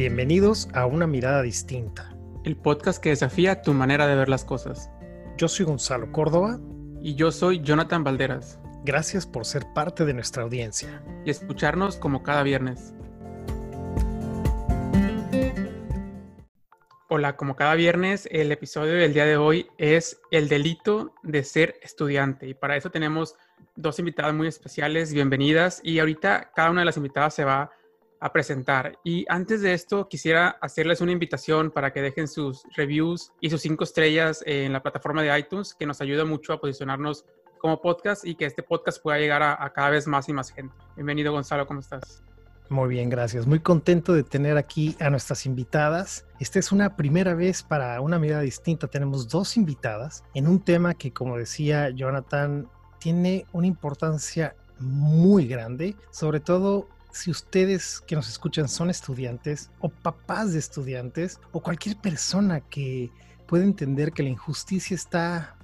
Bienvenidos a Una Mirada Distinta. El podcast que desafía tu manera de ver las cosas. Yo soy Gonzalo Córdoba. Y yo soy Jonathan Valderas. Gracias por ser parte de nuestra audiencia. Y escucharnos como cada viernes. Hola, como cada viernes, el episodio del día de hoy es el delito de ser estudiante. Y para eso tenemos dos invitadas muy especiales, bienvenidas. Y ahorita cada una de las invitadas se va a presentar. Y antes de esto, quisiera hacerles una invitación para que dejen sus reviews y sus cinco estrellas en la plataforma de iTunes, que nos ayuda mucho a posicionarnos como podcast y que este podcast pueda llegar a, cada vez más y más gente. Bienvenido, Gonzalo, ¿cómo estás? Muy bien, gracias. Muy contento de tener aquí a nuestras invitadas. Esta es una primera vez para una mirada distinta. Tenemos dos invitadas en un tema que, como decía Jonathan, tiene una importancia muy grande, sobre todo si ustedes que nos escuchan son estudiantes o papás de estudiantes o cualquier persona que puede entender que la injusticia está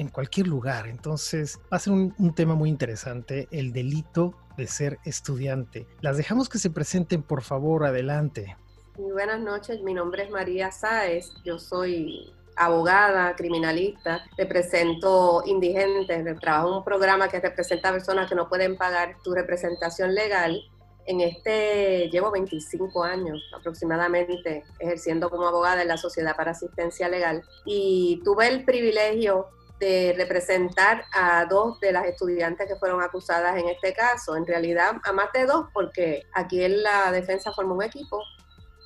en cualquier lugar. Entonces va a ser un, tema muy interesante, el delito de ser estudiante. Las dejamos que se presenten, por favor, adelante. Muy buenas noches, mi nombre es María Sáez, yo soy abogada, criminalista, represento indigentes, trabajo en un programa que representa a personas que no pueden pagar tu representación legal. En este llevo 25 años aproximadamente ejerciendo como abogada en la Sociedad para Asistencia Legal y tuve el privilegio de representar a dos de las estudiantes que fueron acusadas en este caso. En realidad, a más de dos, porque aquí en la defensa formó un equipo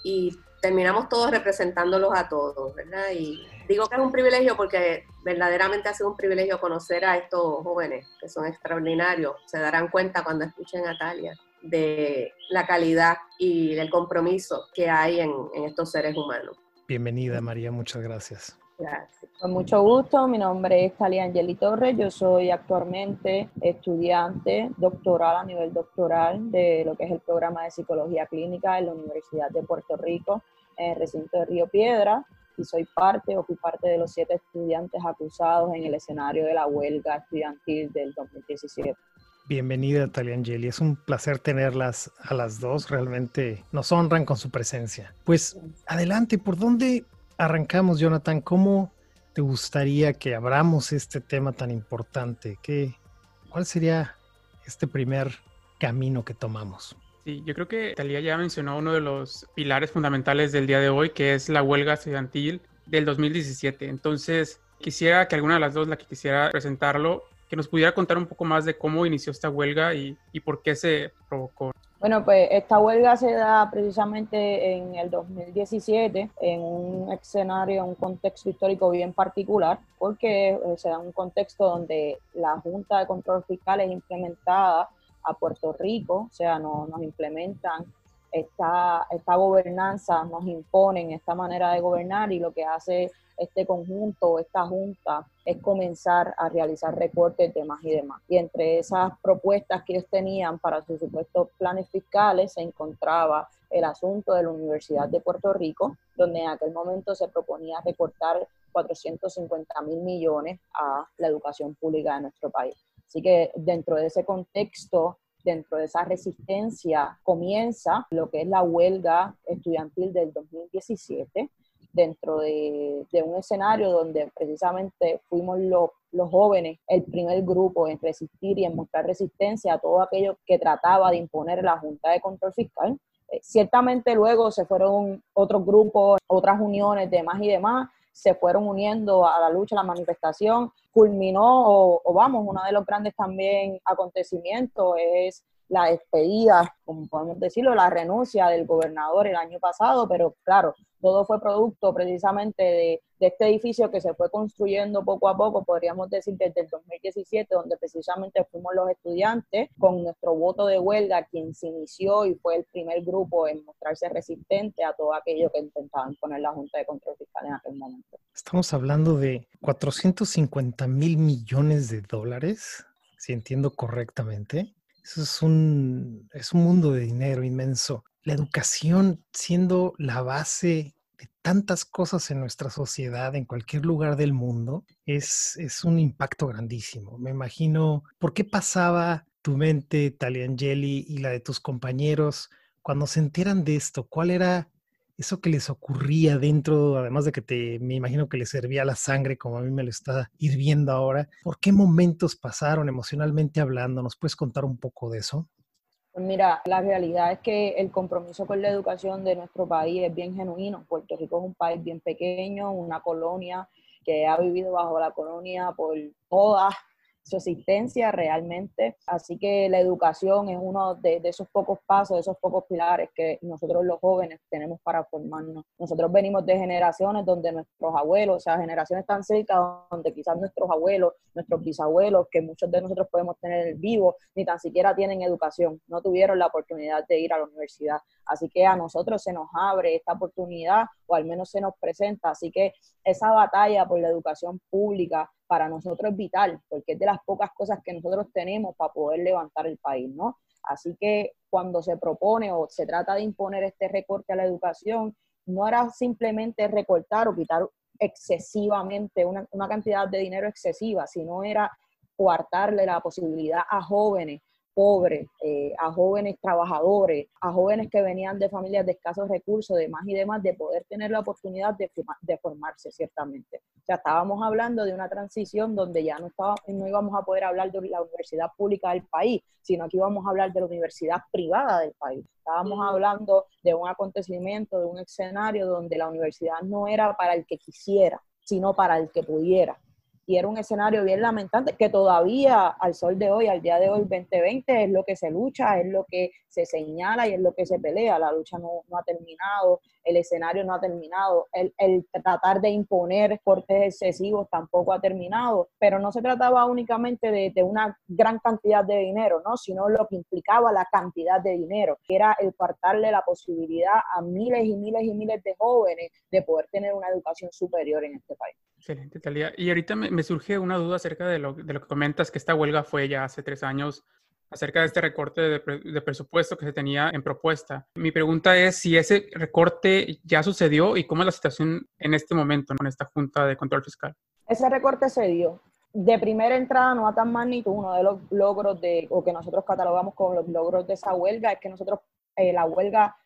y terminamos todos representándolos a todos, ¿verdad? Y digo que es un privilegio porque verdaderamente ha sido un privilegio conocer a estos jóvenes que son extraordinarios. Se darán cuenta cuando escuchen a Talia de la calidad y del compromiso que hay en, en estos seres humanos. Bienvenida, María, muchas gracias. Gracias. Con mucho gusto, mi nombre es Talia Angeli Torres, yo soy actualmente estudiante doctoral a nivel doctoral de lo que es el programa de psicología clínica en la Universidad de Puerto Rico, en el recinto de Río Piedra, y soy parte o fui parte de los siete estudiantes acusados en el escenario de la huelga estudiantil del 2017. Bienvenida, Talia Angeli. Es un placer tenerlas a las dos. Realmente nos honran con su presencia. Pues adelante, ¿por dónde arrancamos, Jonathan, ¿cómo te gustaría que abramos este tema tan importante? ¿Qué, ¿Cuál sería este primer camino que tomamos? Sí, yo creo que Talía ya mencionó uno de los pilares fundamentales del día de hoy, que es la huelga estudiantil del 2017. Entonces, quisiera que alguna de las dos, la que quisiera presentarlo, que nos pudiera contar un poco más de cómo inició esta huelga y, y por qué se provocó. Bueno, pues esta huelga se da precisamente en el 2017 en un escenario, un contexto histórico bien particular, porque se da un contexto donde la Junta de Control Fiscal es implementada a Puerto Rico, o sea, no, nos implementan esta, esta gobernanza, nos imponen esta manera de gobernar y lo que hace este conjunto, esta junta, es comenzar a realizar recortes de más y demás. Y entre esas propuestas que ellos tenían para sus supuestos planes fiscales se encontraba el asunto de la Universidad de Puerto Rico, donde en aquel momento se proponía recortar 450 mil millones a la educación pública de nuestro país. Así que dentro de ese contexto, dentro de esa resistencia, comienza lo que es la huelga estudiantil del 2017 dentro de, de, un escenario donde precisamente fuimos los, los jóvenes el primer grupo en resistir y en mostrar resistencia a todo aquello que trataba de imponer la Junta de Control Fiscal. Eh, ciertamente luego se fueron otros grupos, otras uniones de más y demás, se fueron uniendo a la lucha, a la manifestación, culminó, o, o vamos, uno de los grandes también acontecimientos es la despedida, como podemos decirlo, la renuncia del gobernador el año pasado, pero claro, todo fue producto precisamente de, este edificio que se fue construyendo poco a poco, podríamos decir desde el 2017, donde precisamente fuimos los estudiantes con nuestro voto de huelga quien se inició y fue el primer grupo en mostrarse resistente a todo aquello que intentaban poner la Junta de Control Fiscal en aquel momento. Estamos hablando de 450 mil millones de dólares, si entiendo correctamente. Eso es un, es un mundo de dinero inmenso. La educación siendo la base de tantas cosas en nuestra sociedad, en cualquier lugar del mundo, es, es un impacto grandísimo. Me imagino, ¿por qué pasaba tu mente, Taliangeli, y la de tus compañeros cuando se enteran de esto? ¿Cuál era eso que les ocurría dentro, además de que te, me imagino que les servía la sangre como a mí me lo está hirviendo ahora, ¿por qué momentos pasaron emocionalmente hablando? ¿Nos puedes contar un poco de eso? Pues mira, la realidad es que el compromiso con la educación de nuestro país es bien genuino. Puerto Rico es un país bien pequeño, una colonia que ha vivido bajo la colonia por todas su existencia realmente. Así que la educación es uno de, esos pocos pasos, de esos pocos pilares que nosotros los jóvenes tenemos para formarnos. Nosotros venimos de generaciones donde nuestros abuelos, o sea, generaciones tan cerca donde quizás nuestros abuelos, nuestros bisabuelos, que muchos de nosotros podemos tener vivo, ni tan siquiera tienen educación, no tuvieron la oportunidad de ir a la universidad. Así que a nosotros se nos abre esta oportunidad o al menos se nos presenta. Así que esa batalla por la educación pública para nosotros es vital, porque es de las pocas cosas que nosotros tenemos para poder levantar el país, ¿no? Así que cuando se propone o se trata de imponer este recorte a la educación, no era simplemente recortar o quitar excesivamente una, una cantidad de dinero excesiva, sino era coartarle la posibilidad a jóvenes pobres, eh, a jóvenes trabajadores, a jóvenes que venían de familias de escasos recursos, demás y demás, de poder tener la oportunidad de, de, formarse, ciertamente. O sea, estábamos hablando de una transición donde ya no, estaba, no íbamos a poder hablar de la universidad pública del país, sino que íbamos a hablar de la universidad privada del país. Estábamos hablando de un acontecimiento, de un escenario donde la universidad no era para el que quisiera, sino para el que pudiera y era un escenario bien lamentante que todavía al sol de hoy, al día de hoy 2020, es lo que se lucha, es lo que se señala y es lo que se pelea. La lucha no, no ha terminado, el escenario no ha terminado, el, el, tratar de imponer cortes excesivos tampoco ha terminado, pero no se trataba únicamente de, de, una gran cantidad de dinero, ¿no? sino lo que implicaba la cantidad de dinero, que era el partarle la posibilidad a miles y miles y miles de jóvenes de poder tener una educación superior en este país. Excelente, Talía. Y ahorita me, me, surge una duda acerca de lo, de lo, que comentas, que esta huelga fue ya hace tres años, acerca de este recorte de, presupuesto que se tenía en propuesta. Mi pregunta es si ese recorte ya sucedió y cómo es la situación en este momento con esta Junta de Control Fiscal. Ese recorte se dio. De primera entrada, no a tan magnitud, uno de los logros de, o que nosotros catalogamos como los logros de esa huelga, es que nosotros, eh, la huelga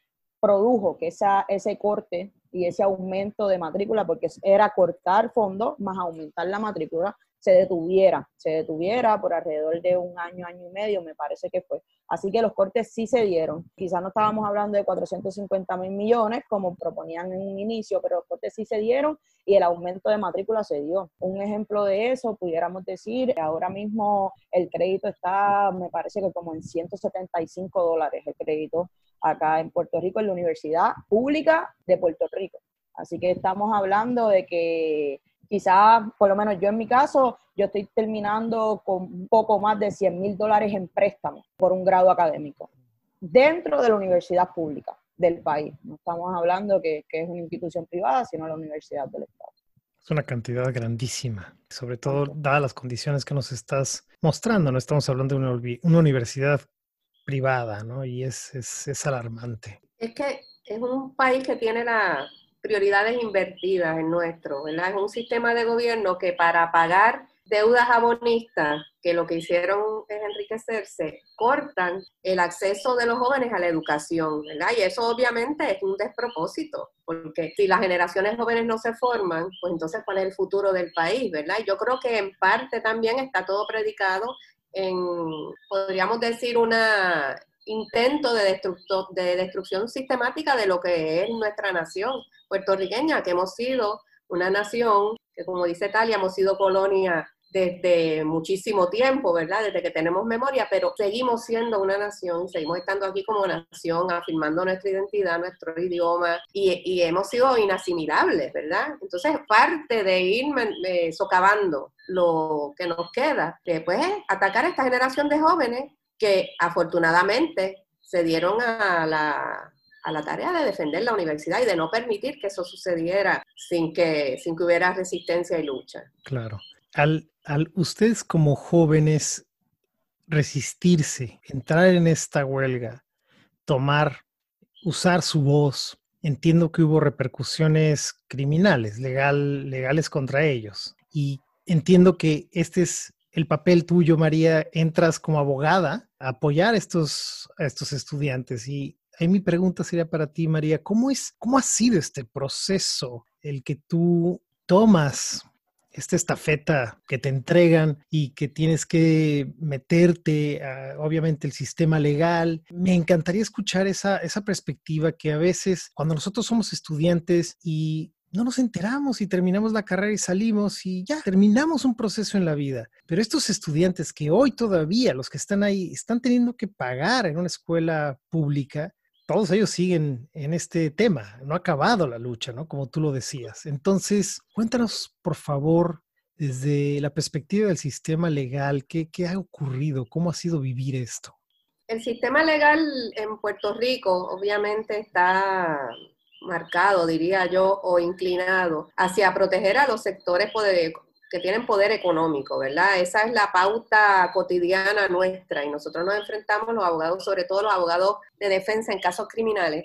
produjo que esa, ese corte y ese aumento de matrícula, porque era cortar fondos más aumentar la matrícula, se detuviera, se detuviera por alrededor de un año, año y medio, me parece que fue. Así que los cortes sí se dieron. Quizás no estábamos hablando de 450 mil millones, como proponían en un inicio, pero los cortes sí se dieron y el aumento de matrícula se dio. Un ejemplo de eso, pudiéramos decir, ahora mismo el crédito está, me parece que como en 175 dólares el crédito acá en Puerto Rico, en la Universidad Pública de Puerto Rico. Así que estamos hablando de que quizás, por lo menos yo en mi caso, yo estoy terminando con un poco más de 100 mil dólares en préstamo por un grado académico dentro de la universidad pública del país. No estamos hablando que, que es una institución privada, sino la universidad del Estado. Es una cantidad grandísima, sobre todo dadas las condiciones que nos estás mostrando. No estamos hablando de una, una universidad privada, ¿no? Y es, es, es, alarmante. Es que es un país que tiene las prioridades invertidas en nuestro, ¿verdad? Es un sistema de gobierno que para pagar deudas abonistas, que lo que hicieron es enriquecerse, cortan el acceso de los jóvenes a la educación, ¿verdad? Y eso obviamente es un despropósito, porque si las generaciones jóvenes no se forman, pues entonces cuál es el futuro del país, ¿verdad? Yo creo que en parte también está todo predicado en, podríamos decir, un intento de, de destrucción sistemática de lo que es nuestra nación puertorriqueña, que hemos sido una nación que, como dice Talia, hemos sido colonia desde muchísimo tiempo, ¿verdad? Desde que tenemos memoria, pero seguimos siendo una nación, seguimos estando aquí como nación, afirmando nuestra identidad, nuestro idioma, y, y hemos sido inasimilables, ¿verdad? Entonces, parte de ir eh, socavando lo que nos queda, que pues atacar a esta generación de jóvenes que afortunadamente se dieron a la, a la tarea de defender la universidad y de no permitir que eso sucediera sin que, sin que hubiera resistencia y lucha. Claro. Al, al ustedes como jóvenes resistirse, entrar en esta huelga, tomar, usar su voz, entiendo que hubo repercusiones criminales, legal, legales contra ellos. Y entiendo que este es el papel tuyo, María, entras como abogada apoyar a estos, estos estudiantes y ahí mi pregunta sería para ti, María, ¿cómo, es, ¿cómo ha sido este proceso el que tú tomas esta estafeta que te entregan y que tienes que meterte, a, obviamente, el sistema legal. Me encantaría escuchar esa, esa perspectiva que a veces cuando nosotros somos estudiantes y no nos enteramos y terminamos la carrera y salimos y ya terminamos un proceso en la vida. Pero estos estudiantes que hoy todavía, los que están ahí, están teniendo que pagar en una escuela pública, todos ellos siguen en este tema, no ha acabado la lucha, ¿no? Como tú lo decías. Entonces, cuéntanos, por favor, desde la perspectiva del sistema legal, ¿qué, ha ocurrido? ¿Cómo ha sido vivir esto? El sistema legal en Puerto Rico obviamente está marcado, diría yo, o inclinado hacia proteger a los sectores que tienen poder económico, ¿verdad? Esa es la pauta cotidiana nuestra y nosotros nos enfrentamos, los abogados, sobre todo los abogados de defensa en casos criminales,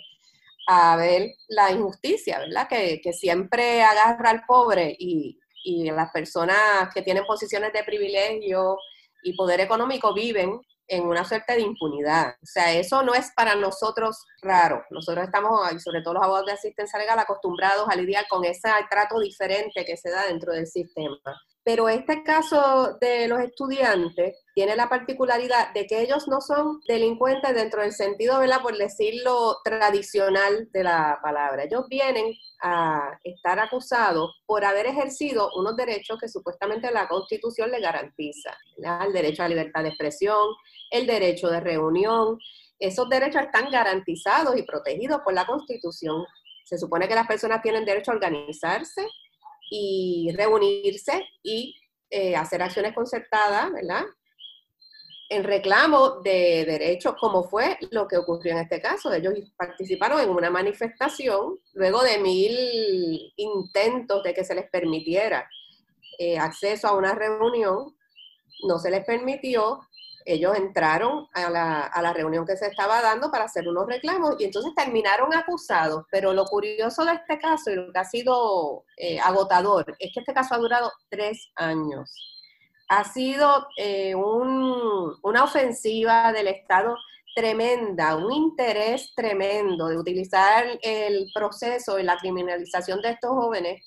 a ver la injusticia, ¿verdad? Que, siempre agarra al pobre y, y las personas que tienen posiciones de privilegio y poder económico viven en una suerte de impunidad. O sea, eso no es para nosotros raro. Nosotros estamos, y sobre todo los abogados de asistencia legal, acostumbrados a lidiar con ese trato diferente que se da dentro del sistema. Pero este caso de los estudiantes tiene la particularidad de que ellos no son delincuentes dentro del sentido, ¿verdad? Por decirlo tradicional de la palabra. Ellos vienen a estar acusados por haber ejercido unos derechos que supuestamente la Constitución le garantiza. El derecho a libertad de expresión, el derecho de reunión. Esos derechos están garantizados y protegidos por la Constitución. Se supone que las personas tienen derecho a organizarse, y reunirse y eh, hacer acciones concertadas, ¿verdad? En reclamo de derechos, como fue lo que ocurrió en este caso. Ellos participaron en una manifestación luego de mil intentos de que se les permitiera eh, acceso a una reunión, no se les permitió, ellos entraron a la, reunión que se estaba dando para hacer unos reclamos y entonces terminaron acusados. Pero lo curioso de este caso y lo que ha sido eh, agotador es que este caso ha durado tres años. Ha sido eh, una ofensiva del Estado tremenda, un interés tremendo de utilizar el proceso y la criminalización de estos jóvenes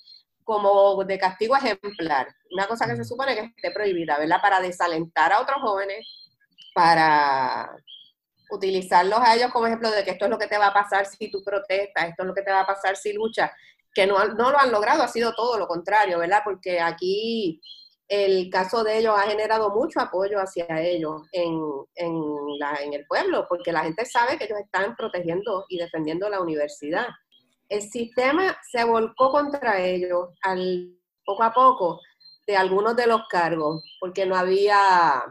como de castigo ejemplar, una cosa que se supone que esté prohibida, ¿verdad? Para desalentar a otros jóvenes, para utilizarlos a ellos como ejemplo de que esto es lo que te va a pasar si tú protestas, esto es lo que te va a pasar si luchas, que no, no lo han logrado, ha sido todo lo contrario, ¿verdad? Porque aquí el caso de ellos ha generado mucho apoyo hacia ellos en, en, la, en el pueblo, porque la gente sabe que ellos están protegiendo y defendiendo la universidad. El sistema se volcó contra ellos al, poco a poco de algunos de los cargos, porque no había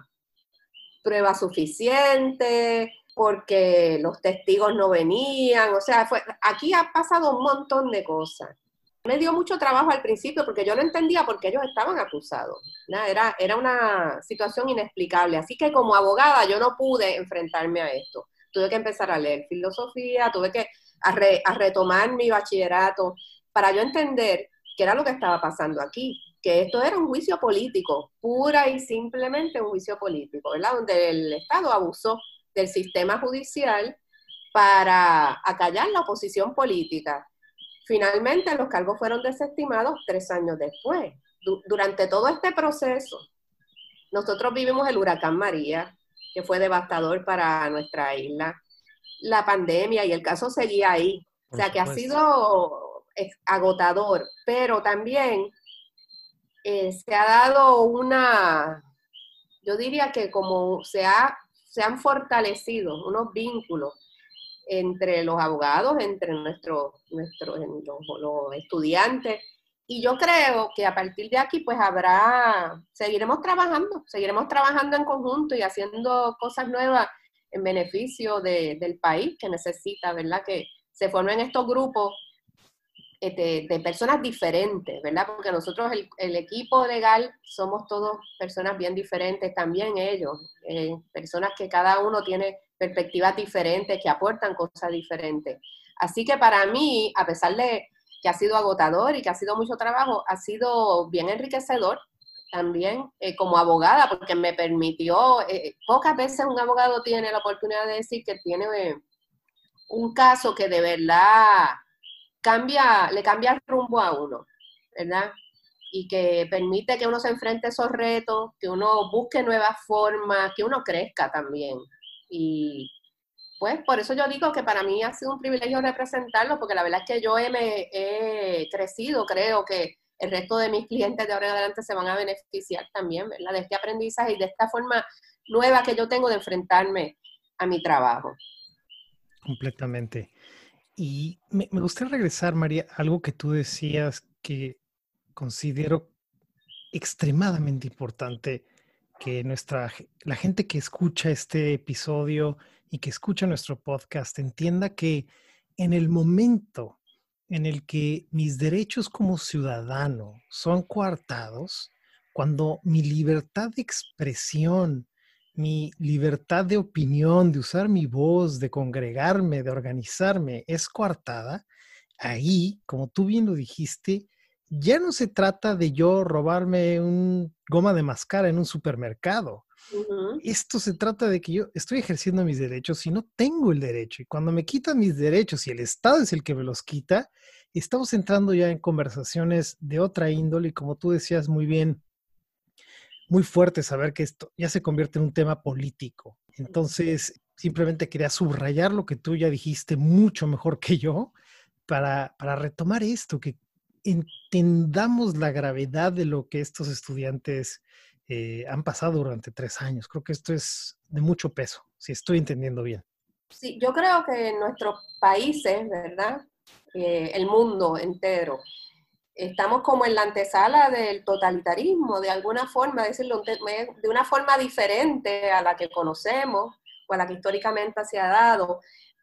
prueba suficiente, porque los testigos no venían, o sea, fue, aquí ha pasado un montón de cosas. Me dio mucho trabajo al principio porque yo no entendía por qué ellos estaban acusados. Era, era una situación inexplicable. Así que como abogada yo no pude enfrentarme a esto. Tuve que empezar a leer filosofía, tuve que a retomar mi bachillerato para yo entender qué era lo que estaba pasando aquí que esto era un juicio político, pura y simplemente un juicio político, ¿verdad? Donde el Estado abusó del sistema judicial para acallar la oposición política. Finalmente los cargos fueron desestimados tres años después. durante todo este proceso, nosotros vivimos el huracán María, que fue devastador para nuestra isla, la pandemia y el caso seguía ahí. o sea que ha sido agotador, pero también eh, se ha dado una, yo diría que como se, ha, se han fortalecido unos vínculos entre los abogados, entre nuestros los, estudiantes, y yo creo que a partir de aquí, pues habrá, seguiremos trabajando, seguiremos trabajando en conjunto y haciendo cosas nuevas en beneficio del país que necesita, ¿verdad? Que se formen estos grupos eh, de, personas diferentes, ¿verdad? Porque nosotros, el, equipo legal, somos todos personas bien diferentes, también ellos, eh, personas que cada uno tiene perspectivas diferentes, que aportan cosas diferentes. Así que para mí, a pesar de que ha sido agotador y que ha sido mucho trabajo, ha sido bien enriquecedor también eh, como abogada, porque me permitió, pocas veces un abogado tiene la oportunidad de decir que tiene un caso que de verdad cambia, le cambia el rumbo a uno, ¿verdad? Y que permite que uno se enfrente a esos retos, que uno busque nuevas formas, que uno crezca también. Y pues por eso yo digo que para mí ha sido un privilegio representarlo, porque la verdad es que yo he, me, he crecido, creo que el resto de mis clientes de ahora en adelante se van a beneficiar también, ¿verdad? De este aprendizaje y de esta forma nueva que yo tengo de enfrentarme a mi trabajo. Completamente. Y me, gustaría regresar, María, algo que tú decías que considero extremadamente importante que nuestra la gente que escucha este episodio y que escucha nuestro podcast entienda que en el momento en el que mis derechos como ciudadano son coartados, cuando mi libertad de expresión, mi libertad de opinión, de usar mi voz, de congregarme, de organizarme es coartada, ahí, como tú bien lo dijiste, ya no se trata de yo robarme un goma de mascara en un supermercado. Esto se trata de que yo estoy ejerciendo mis derechos y no tengo el derecho. Y cuando me quitan mis derechos y el Estado es el que me los quita, estamos entrando ya en conversaciones de otra índole y como tú decías muy bien, muy fuerte saber que esto ya se convierte en un tema político. Entonces, simplemente quería subrayar lo que tú ya dijiste mucho mejor que yo para, para retomar esto, que entendamos la gravedad de lo que estos estudiantes eh, han pasado durante tres años. Creo que esto es de mucho peso, si estoy entendiendo bien. Sí, yo creo que en nuestros países, ¿verdad? Eh, el mundo entero, estamos como en la antesala del totalitarismo, de alguna forma, decirlo de una forma diferente a la que conocemos o a la que históricamente se ha dado,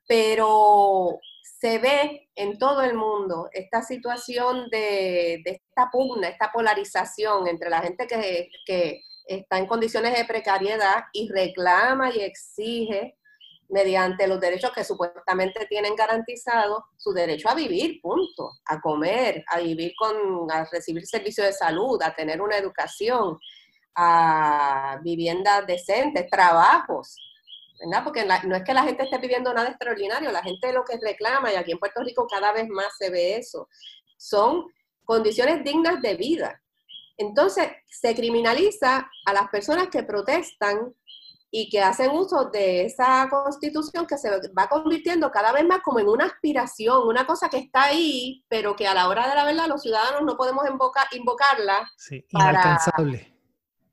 pero se ve en todo el mundo esta situación de, esta pugna, esta polarización entre la gente que, que está en condiciones de precariedad y reclama y exige mediante los derechos que supuestamente tienen garantizados, su derecho a vivir, punto, a comer, a vivir con, a recibir servicios de salud, a tener una educación, a viviendas decentes, trabajos, porque no es que la gente esté pidiendo nada extraordinario, la gente lo que reclama, y aquí en Puerto Rico cada vez más se ve eso, son condiciones dignas de vida. Entonces, se criminaliza a las personas que protestan y que hacen uso de esa constitución que se va convirtiendo cada vez más como en una aspiración, una cosa que está ahí, pero que a la hora de la verdad los ciudadanos no podemos invocarla. Sí, inalcanzable.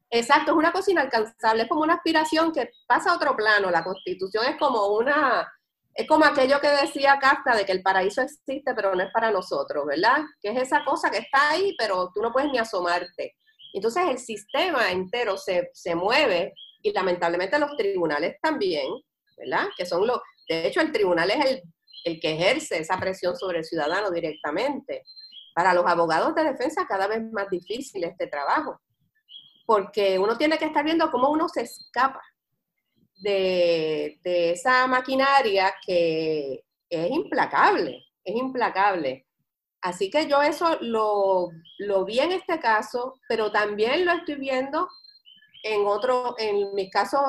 Exacto, es una cosa inalcanzable, es como una aspiración que pasa a otro plano. La constitución es como una, es como aquello que decía Kafka de que el paraíso existe pero no es para nosotros, ¿verdad? Que es esa cosa que está ahí pero tú no puedes ni asomarte. Entonces el sistema entero se, se mueve y lamentablemente los tribunales también, ¿verdad? Que son los, de hecho el tribunal es el, el que ejerce esa presión sobre el ciudadano directamente. Para los abogados de defensa cada vez más difícil este trabajo porque uno tiene que estar viendo cómo uno se escapa de, esa maquinaria que es implacable, es implacable. Así que yo eso lo, vi en este caso, pero también lo estoy viendo en otro, en mis casos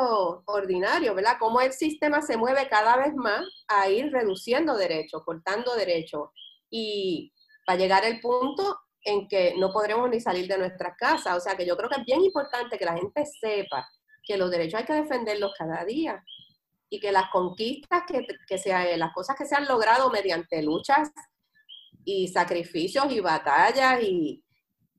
ordinarios, ¿verdad? Cómo el sistema se mueve cada vez más a ir reduciendo derechos, cortando derechos. Y para llegar al punto en que no podremos ni salir de nuestras casas. O sea que yo creo que es bien importante que la gente sepa que los derechos hay que defenderlos cada día y que las conquistas, que, que sea, las cosas que se han logrado mediante luchas y sacrificios y batallas y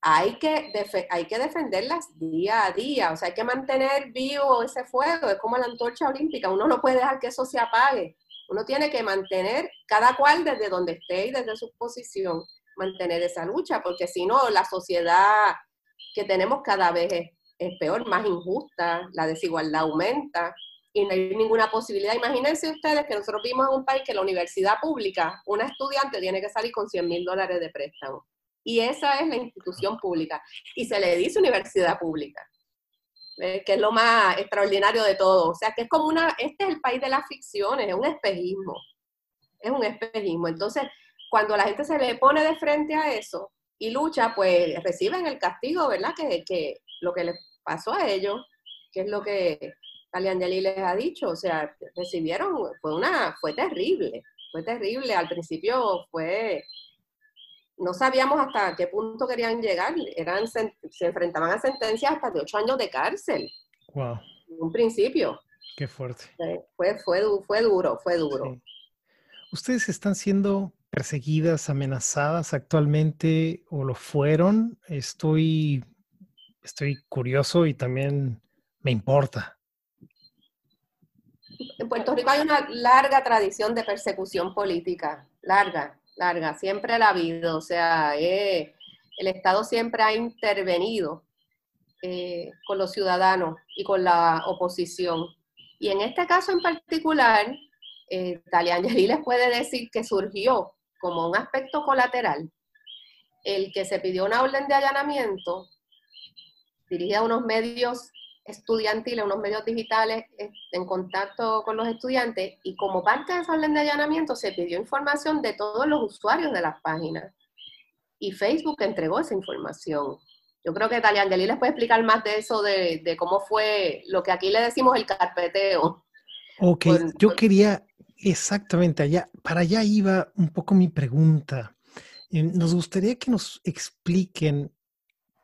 hay que, hay que defenderlas día a día, o sea, hay que mantener vivo ese fuego, es como la antorcha olímpica, uno no puede dejar que eso se apague, uno tiene que mantener cada cual desde donde esté y desde su posición, mantener esa lucha, porque si no, la sociedad que tenemos cada vez es, peor, más injusta, la desigualdad aumenta y no hay ninguna posibilidad. Imagínense ustedes que nosotros vimos en un país que la universidad pública, una estudiante tiene que salir con 100 mil dólares de préstamo. Y esa es la institución pública. Y se le dice universidad pública, que es lo más extraordinario de todo. O sea, que es como una, este es el país de las ficciones, es un espejismo. Es un espejismo. Entonces, cuando la gente se le pone de frente a eso y lucha, pues reciben el castigo, ¿verdad? Que, que lo que les pasó a ellos, que es lo que Taliangeli les ha dicho, o sea, recibieron, fue una, fue terrible, fue terrible. Al principio fue, no sabíamos hasta qué punto querían llegar. Eran, se enfrentaban a sentencias hasta de ocho años de cárcel. Wow. En un principio. Qué fuerte. Fue, fue, fue duro, fue duro. ¿Ustedes están siendo perseguidas, amenazadas actualmente o lo fueron? Estoy, estoy curioso y también me importa. En Puerto Rico hay una larga tradición de persecución política, larga, larga, siempre la ha habido, o sea, eh, el Estado siempre ha intervenido eh, con los ciudadanos y con la oposición. Y en este caso en particular, eh, Taliangeli les puede decir que surgió como un aspecto colateral el que se pidió una orden de allanamiento dirigida a unos medios estudiantiles, unos medios digitales en contacto con los estudiantes y como parte de esa orden de allanamiento se pidió información de todos los usuarios de las páginas y Facebook entregó esa información. Yo creo que Talia Angeli les puede explicar más de eso, de, cómo fue lo que aquí le decimos el carpeteo. Ok, yo quería exactamente allá, para allá iba un poco mi pregunta. Eh, nos gustaría que nos expliquen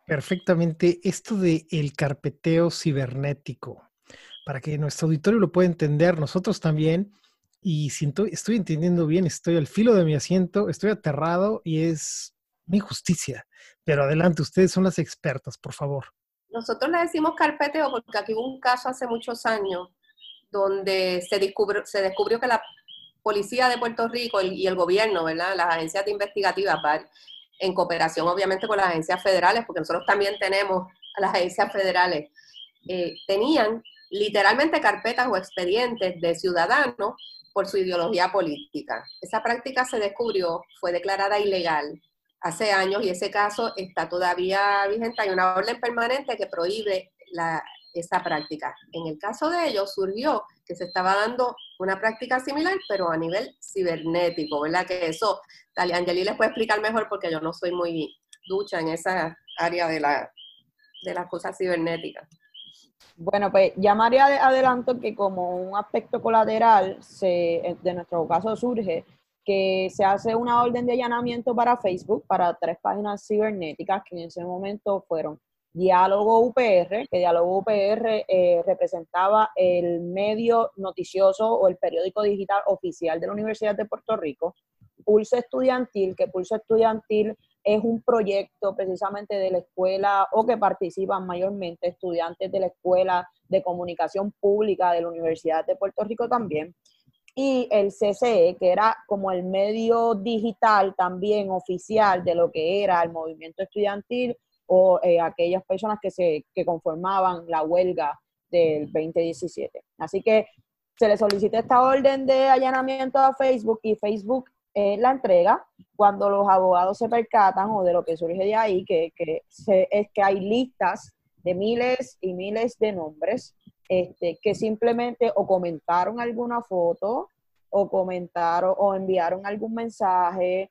perfectamente esto de el carpeteo cibernético, para que nuestro auditorio lo pueda entender, nosotros también. Y siento, estoy entendiendo bien, estoy al filo de mi asiento, estoy aterrado y es una injusticia. Pero adelante, ustedes son las expertas, por favor. Nosotros le decimos carpeteo porque aquí hubo un caso hace muchos años donde se descubrió, se descubrió que la policía de Puerto Rico y el gobierno, ¿verdad? Las agencias de investigativas, en cooperación obviamente con las agencias federales, porque nosotros también tenemos a las agencias federales, eh, tenían literalmente carpetas o expedientes de ciudadanos por su ideología política. Esa práctica se descubrió, fue declarada ilegal hace años y ese caso está todavía vigente. Hay una orden permanente que prohíbe la, esa práctica. En el caso de ellos surgió que se estaba dando una práctica similar, pero a nivel cibernético, ¿verdad? Que eso, Angeli les puede explicar mejor porque yo no soy muy ducha en esa área de, la, de las cosas cibernéticas. Bueno, pues ya María adelanto que como un aspecto colateral se, de nuestro caso surge que se hace una orden de allanamiento para Facebook, para tres páginas cibernéticas que en ese momento fueron Diálogo UPR, que Diálogo UPR eh, representaba el medio noticioso o el periódico digital oficial de la Universidad de Puerto Rico, Pulso Estudiantil, que Pulso Estudiantil es un proyecto precisamente de la escuela o que participan mayormente estudiantes de la Escuela de Comunicación Pública de la Universidad de Puerto Rico también. Y el CCE, que era como el medio digital también oficial de lo que era el movimiento estudiantil o eh, aquellas personas que, se, que conformaban la huelga del 2017. Así que se le solicita esta orden de allanamiento a Facebook y Facebook eh, la entrega cuando los abogados se percatan o de lo que surge de ahí, que, que es que hay listas de miles y miles de nombres este, que simplemente o comentaron alguna foto o comentaron o enviaron algún mensaje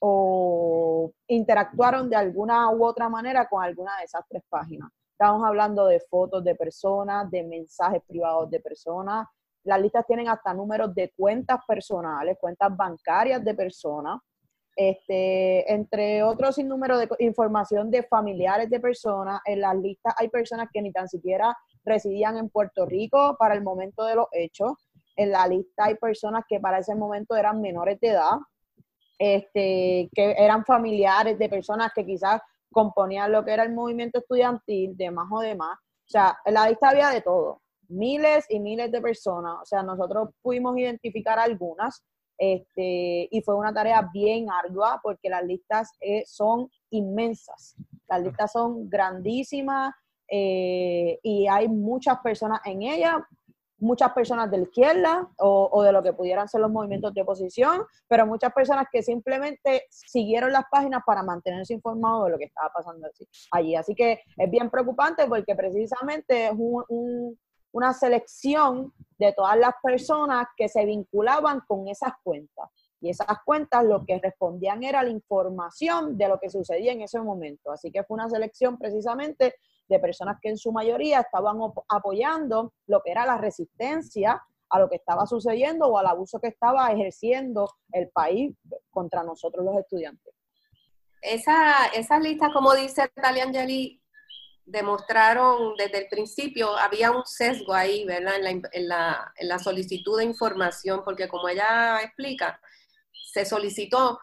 o interactuaron de alguna u otra manera con alguna de esas tres páginas. Estamos hablando de fotos de personas, de mensajes privados de personas. Las listas tienen hasta números de cuentas personales, cuentas bancarias de personas, este, entre otros sin número de información de familiares de personas. En las listas hay personas que ni tan siquiera residían en Puerto Rico para el momento de los hechos. En la lista hay personas que para ese momento eran menores de edad, este, que eran familiares de personas que quizás componían lo que era el movimiento estudiantil, demás o demás. O sea, la lista había de todo, miles y miles de personas. O sea, nosotros pudimos identificar algunas este, y fue una tarea bien ardua porque las listas eh, son inmensas. Las listas son grandísimas eh, y hay muchas personas en ellas, muchas personas de la izquierda o, de lo que pudieran ser los movimientos de oposición, pero muchas personas que simplemente siguieron las páginas para mantenerse informados de lo que estaba pasando allí. Así que es bien preocupante porque precisamente es una selección de todas las personas que se vinculaban con esas cuentas. Y esas cuentas lo que respondían era la información de lo que sucedía en ese momento. Así que fue una selección precisamente de personas que en su mayoría estaban apoyando lo que era la resistencia a lo que estaba sucediendo o al abuso que estaba ejerciendo el país contra nosotros los estudiantes. Esa, esa lista, como dice Talia Angeli, demostraron desde el principio, había un sesgo ahí, ¿verdad? En la, en, la, en la, solicitud de información, porque como ella explica, se solicitó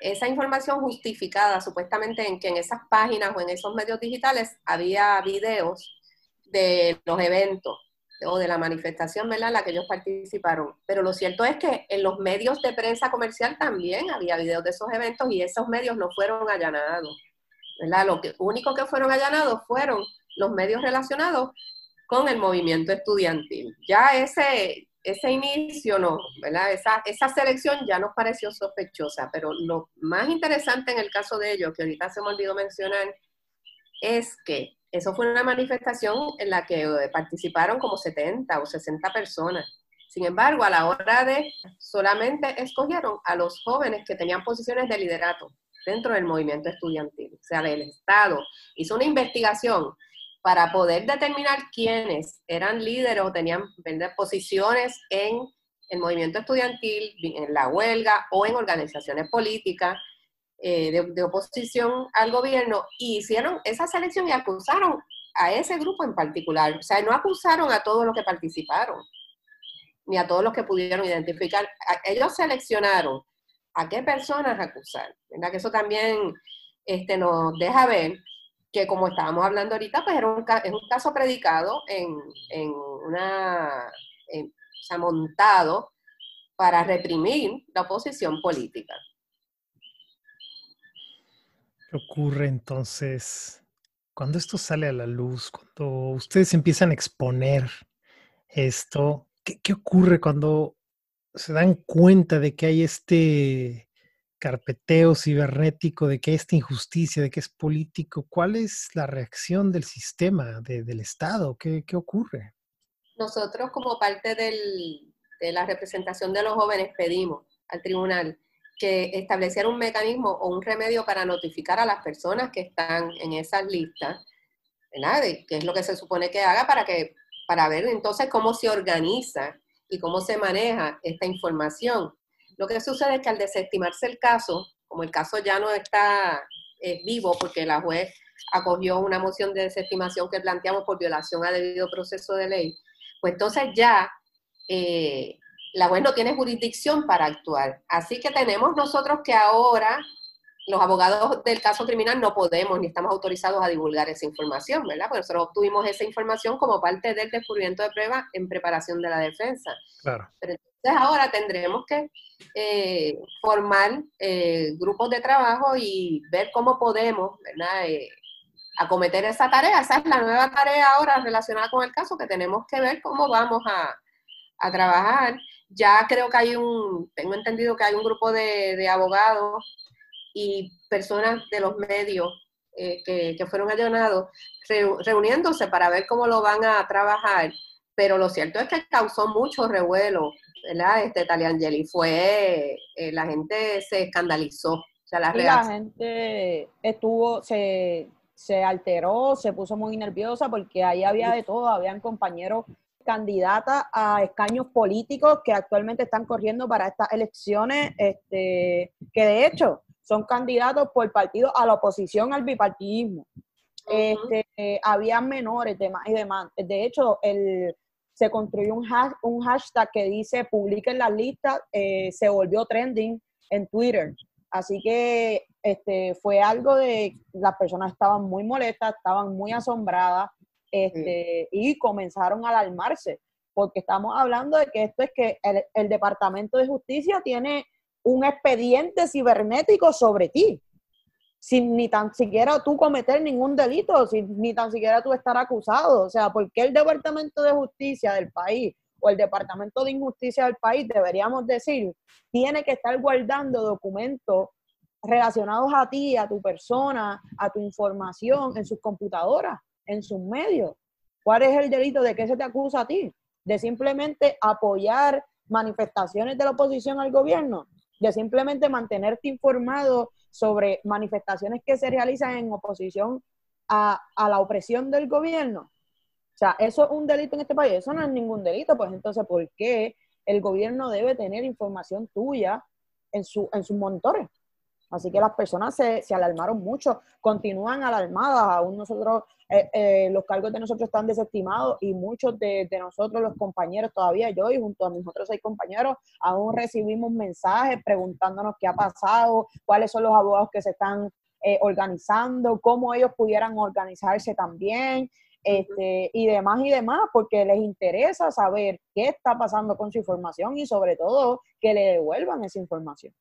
esa información justificada supuestamente en que en esas páginas o en esos medios digitales había videos de los eventos o de la manifestación ¿verdad? en la que ellos participaron. Pero lo cierto es que en los medios de prensa comercial también había videos de esos eventos y esos medios no fueron allanados. ¿verdad? Lo que, único que fueron allanados fueron los medios relacionados con el movimiento estudiantil. Ya ese, ese inicio no, ¿verdad? Esa, esa selección ya nos pareció sospechosa, pero lo más interesante en el caso de ellos, que ahorita se me olvidó mencionar, es que eso fue una manifestación en la que eh, participaron como 70 o 60 personas. Sin embargo, a la hora de solamente escogieron a los jóvenes que tenían posiciones de liderato dentro del movimiento estudiantil. O sea, el Estado hizo una investigación para poder determinar quiénes eran líderes o tenían posiciones en el movimiento estudiantil, en la huelga o en organizaciones políticas eh, de, oposición al gobierno y hicieron esa selección y acusaron a ese grupo en particular. O sea, no acusaron a todos los que participaron, ni a todos los que pudieron identificar. ellos seleccionaron a qué personas acusar. Que eso también este, nos deja ver que, como estábamos hablando ahorita, pues era un, es un caso predicado en, en una, se ha montado para reprimir la oposición política. ¿Qué ocurre entonces cuando esto sale a la luz, cuando ustedes empiezan a exponer esto? ¿Qué, ocurre cuando se dan cuenta de que hay este carpeteo cibernético, de que esta injusticia, de que es político? ¿Cuál es la reacción del sistema, del Estado? ¿Qué, ocurre? Nosotros como parte de la representación de los jóvenes pedimos al tribunal que estableciera un mecanismo o un remedio para notificar a las personas que están en esas listas, ¿verdad? qué es lo que se supone que haga para, que, para ver entonces cómo se organiza y cómo se maneja esta información. Lo que sucede es que al desestimarse el caso, como el caso ya no está eh, vivo porque la juez acogió una moción de desestimación que planteamos por violación a debido proceso de ley, pues entonces ya eh, la juez no tiene jurisdicción para actuar. Así que tenemos nosotros que ahora, los abogados del caso criminal, no podemos ni estamos autorizados a divulgar esa información, ¿verdad? Porque nosotros obtuvimos esa información como parte del descubrimiento de pruebas en preparación de la defensa. Claro. Pero entonces ahora tendremos que eh, formar eh, grupos de trabajo y ver cómo podemos, ¿verdad? Eh, acometer esa tarea. Esa es la nueva tarea ahora relacionada con el caso, que tenemos que ver cómo vamos a, a trabajar ya creo que hay un, tengo entendido que hay un grupo de, abogados y personas de los medios eh, que, fueron allanados reuniéndose para ver cómo lo van a trabajar, pero lo cierto es que causó mucho revuelo, ¿verdad? Este Taliangeli fue, eh, la gente se escandalizó. O sea, la, la gente estuvo, se, se alteró, se puso muy nerviosa porque ahí había de todo, habían compañeros candidata a escaños políticos que actualmente están corriendo para estas elecciones, este, que de hecho son candidatos por partido a la oposición al bipartidismo. este, había menores de y demás. De hecho, el, se construyó un, un hashtag que dice publiquen las listas, eh, se volvió trending en Twitter. Así que este, fue algo de, las personas estaban muy molestas, estaban muy asombradas, este, y comenzaron a alarmarse, porque estamos hablando de que esto es que el, Departamento de Justicia tiene un expediente cibernético sobre ti, sin ni tan siquiera tú cometer ningún delito, sin ni tan siquiera tú estar acusado. O sea, ¿por qué el Departamento de Justicia del país o el Departamento de Injusticia del país, deberíamos decir, tiene que estar guardando documentos relacionados a ti, a tu persona, a tu información en sus computadoras? en sus medios. ¿Cuál es el delito de qué se te acusa a ti? De simplemente apoyar manifestaciones de la oposición al gobierno, de simplemente mantenerte informado sobre manifestaciones que se realizan en oposición a, la opresión del gobierno. O sea, ¿eso es un delito en este país? Eso no es ningún delito, pues entonces, ¿por qué el gobierno debe tener información tuya en, su, en sus monitores? Así que las personas se, alarmaron mucho, continúan alarmadas, aún nosotros, eh, eh, los cargos de nosotros están desestimados y muchos de, de, nosotros, los compañeros, todavía yo y junto a mis otros seis compañeros, aún recibimos mensajes preguntándonos qué ha pasado, cuáles son los abogados que se están eh, organizando, cómo ellos pudieran organizarse también. Este, y demás y demás, porque les interesa saber qué está pasando con su información y sobre todo que le devuelvan esa información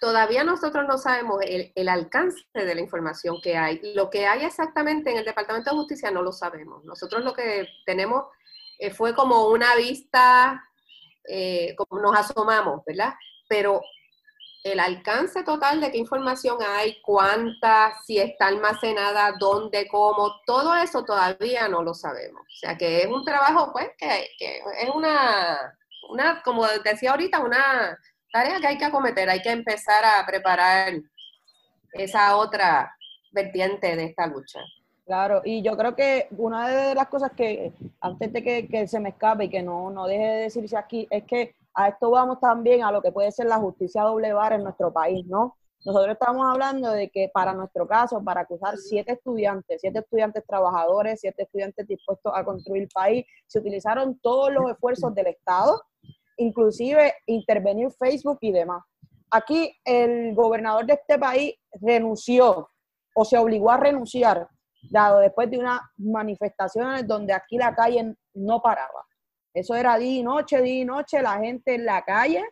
todavía nosotros no sabemos el, alcance de la información que hay. Lo que hay exactamente en el Departamento de Justicia no lo sabemos. Nosotros lo que tenemos eh, fue como una vista, eh, como nos asomamos, ¿verdad? Pero el alcance total de qué información hay, cuánta, si está almacenada, dónde, cómo, todo eso todavía no lo sabemos. O sea que es un trabajo, pues, que, que es una, una, como decía ahorita, una tarea que hay que acometer, hay que empezar a preparar esa otra vertiente de esta lucha. Claro, y yo creo que una de las cosas que, antes de que, se me escape y que no, no deje de decirse aquí, es que a esto vamos también a lo que puede ser la justicia doble bar en nuestro país, ¿no? Nosotros estamos hablando de que para nuestro caso, para acusar siete estudiantes, siete estudiantes trabajadores, siete estudiantes dispuestos a construir el país, se utilizaron todos los esfuerzos del Estado inclusive intervenir Facebook y demás. Aquí el gobernador de este país renunció o se obligó a renunciar, dado después de unas manifestaciones donde aquí la calle no paraba. Eso era día y noche, día y noche, la gente en la calle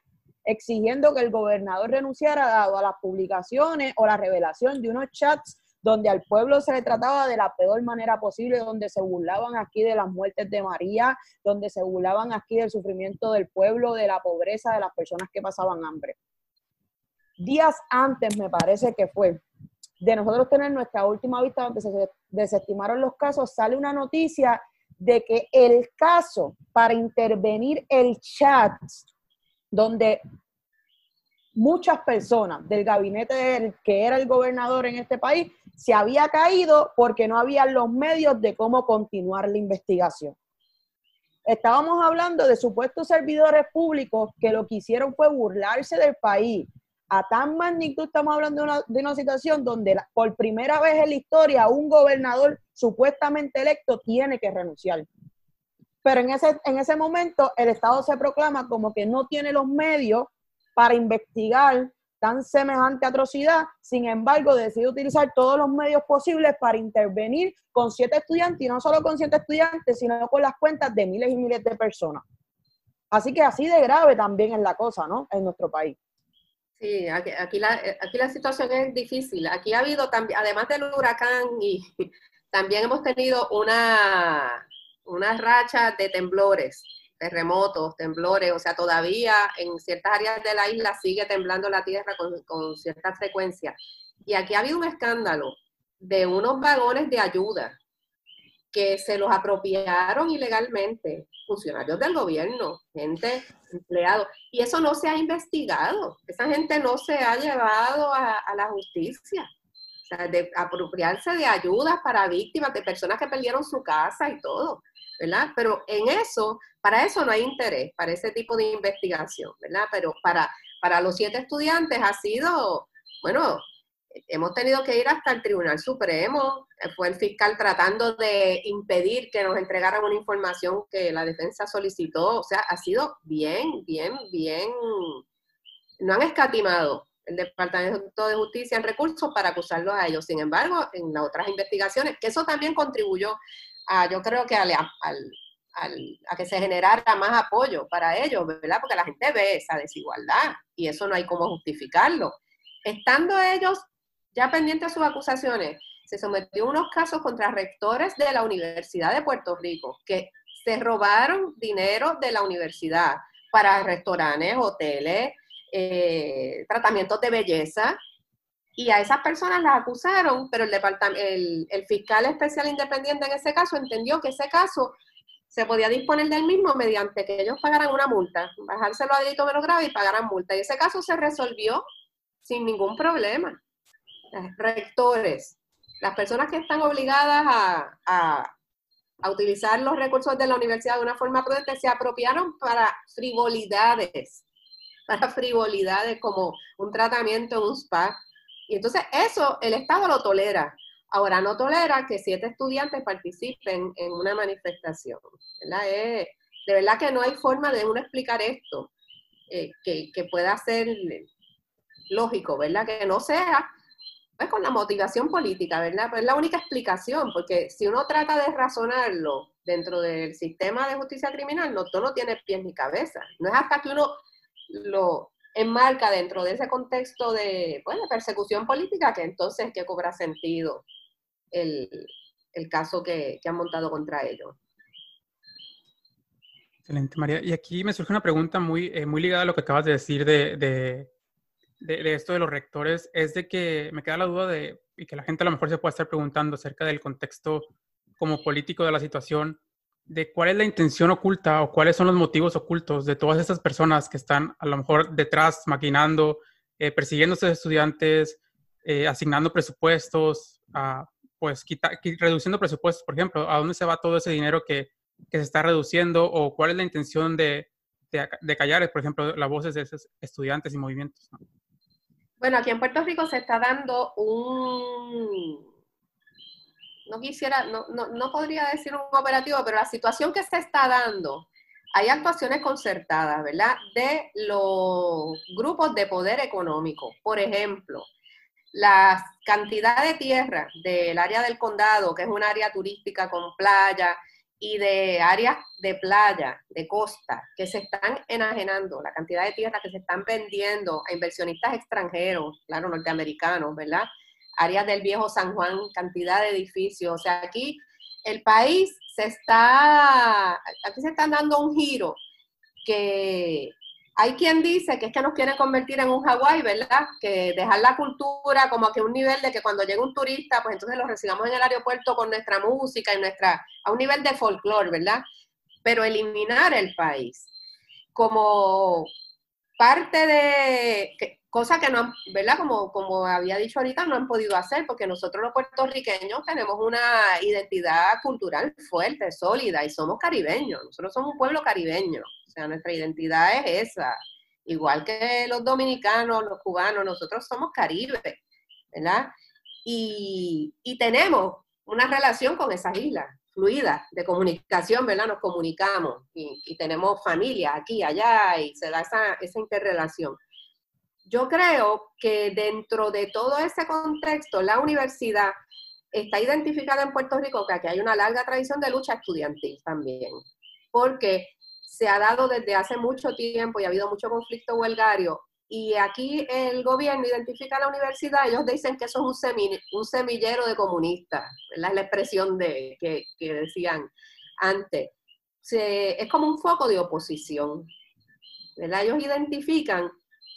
exigiendo que el gobernador renunciara, dado a las publicaciones o la revelación de unos chats donde al pueblo se le trataba de la peor manera posible, donde se burlaban aquí de las muertes de María, donde se burlaban aquí del sufrimiento del pueblo, de la pobreza, de las personas que pasaban hambre. Días antes, me parece que fue, de nosotros tener nuestra última vista donde se desestimaron los casos, sale una noticia de que el caso para intervenir el chat, donde muchas personas del gabinete del que era el gobernador en este país se había caído porque no había los medios de cómo continuar la investigación. Estábamos hablando de supuestos servidores públicos que lo que hicieron fue burlarse del país. A tan magnitud estamos hablando de una, de una situación donde por primera vez en la historia un gobernador supuestamente electo tiene que renunciar. Pero en ese, en ese momento el Estado se proclama como que no tiene los medios para investigar tan semejante atrocidad, sin embargo, decide utilizar todos los medios posibles para intervenir con siete estudiantes, y no solo con siete estudiantes, sino con las cuentas de miles y miles de personas. Así que así de grave también es la cosa, ¿no? En nuestro país. Sí, aquí, la, aquí la situación es difícil. Aquí ha habido también, además del huracán, y también hemos tenido una, una racha de temblores terremotos, temblores, o sea, todavía en ciertas áreas de la isla sigue temblando la tierra con, cierta frecuencia. Y aquí ha habido un escándalo de unos vagones de ayuda que se los apropiaron ilegalmente, funcionarios del gobierno, gente, empleados, y eso no se ha investigado, esa gente no se ha llevado a, a la justicia. O sea, de apropiarse de ayudas para víctimas, de personas que perdieron su casa y todo. ¿Verdad? Pero en eso, para eso no hay interés, para ese tipo de investigación, ¿verdad? Pero para, para los siete estudiantes ha sido, bueno, hemos tenido que ir hasta el Tribunal Supremo, fue el fiscal tratando de impedir que nos entregaran una información que la defensa solicitó, o sea, ha sido bien, bien, bien, no han escatimado el Departamento de Justicia en recursos para acusarlos a ellos. Sin embargo, en las otras investigaciones, que eso también contribuyó yo creo que a que se generara más apoyo para ellos, ¿verdad? Porque la gente ve esa desigualdad y eso no hay cómo justificarlo. Estando ellos ya pendientes de sus acusaciones, se sometió a unos casos contra rectores de la Universidad de Puerto Rico que se robaron dinero de la universidad para restaurantes, hoteles, eh, tratamientos de belleza, y a esas personas las acusaron, pero el, fiscal especial independiente en ese caso entendió que ese caso se podía disponer del mismo mediante que ellos pagaran una multa, bajárselo a delito menos grave y pagaran multa. Y ese caso se resolvió sin ningún problema. Los rectores, las personas que están obligadas a, a utilizar los recursos de la universidad de una forma prudente, se apropiaron para frivolidades, para frivolidades como un tratamiento en un spa. Y entonces eso el Estado lo tolera. Ahora no tolera que siete estudiantes participen en una manifestación. de verdad que no hay forma de uno explicar esto eh, que, que pueda ser lógico, ¿verdad? Que no sea es con la motivación política, ¿verdad? Pues es la única explicación, porque si uno trata de razonarlo dentro del sistema de justicia criminal, no, todo no tiene pies ni cabeza. No es hasta que uno lo enmarca dentro de ese contexto de, pues, persecución política que entonces que cobra sentido el, caso que, han montado contra ellos. Excelente, María. Y aquí me surge una pregunta muy, eh, muy ligada a lo que acabas de decir de de, esto de los rectores es de que me queda la duda de, y que la gente a lo mejor se puede estar preguntando acerca del contexto como político de la situación, de cuál es la intención oculta o cuáles son los motivos ocultos de todas estas personas que están a lo mejor detrás, maquinando, eh, persiguiendo a estos estudiantes, eh, asignando presupuestos, pues reduciendo presupuestos, por ejemplo, a dónde se va todo ese dinero que, se está reduciendo o cuál es la intención de, callar, por ejemplo, las voces de esos estudiantes y movimientos. Bueno, aquí en Puerto Rico se está dando un, no quisiera, no, no, podría decir un operativo, pero la situación que se está dando, hay actuaciones concertadas, ¿verdad? De los grupos de poder económico. Por ejemplo, la cantidad de tierra del área del condado, que es un área turística con playa, y de áreas de playa, de costa, que se están enajenando, la cantidad de tierras que se están vendiendo a inversionistas extranjeros, claro, norteamericanos, ¿verdad? Áreas del viejo San Juan, cantidad de edificios. O sea, aquí el país se está, aquí se están dando un giro que hay quien dice que es que nos quieren convertir en un Hawái, ¿verdad? Que dejar la cultura como que un nivel de que cuando llega un turista, pues entonces lo recibamos en el aeropuerto con nuestra música y nuestra, a un nivel de folclore, ¿verdad? Pero eliminar el país como parte de, cosa que no, ¿verdad? Como, como había dicho ahorita, no han podido hacer porque nosotros los puertorriqueños tenemos una identidad cultural fuerte, sólida y somos caribeños, nosotros somos un pueblo caribeño nuestra identidad es esa. Igual que los dominicanos, los cubanos, nosotros somos Caribe, ¿verdad? Y, tenemos una relación con esas islas, fluida, de comunicación, ¿verdad? Nos comunicamos y, tenemos familia aquí, allá, y se da esa, esa interrelación. Yo creo que dentro de todo ese contexto, la universidad está identificada en Puerto Rico que aquí hay una larga tradición de lucha estudiantil también, porque se ha dado desde hace mucho tiempo y ha habido mucho conflicto huelgario. Y aquí el gobierno identifica a la universidad, ellos dicen que eso es un, semillero de comunistas, es la expresión de, que, decían antes. es como un foco de oposición. ¿verdad? Ellos identifican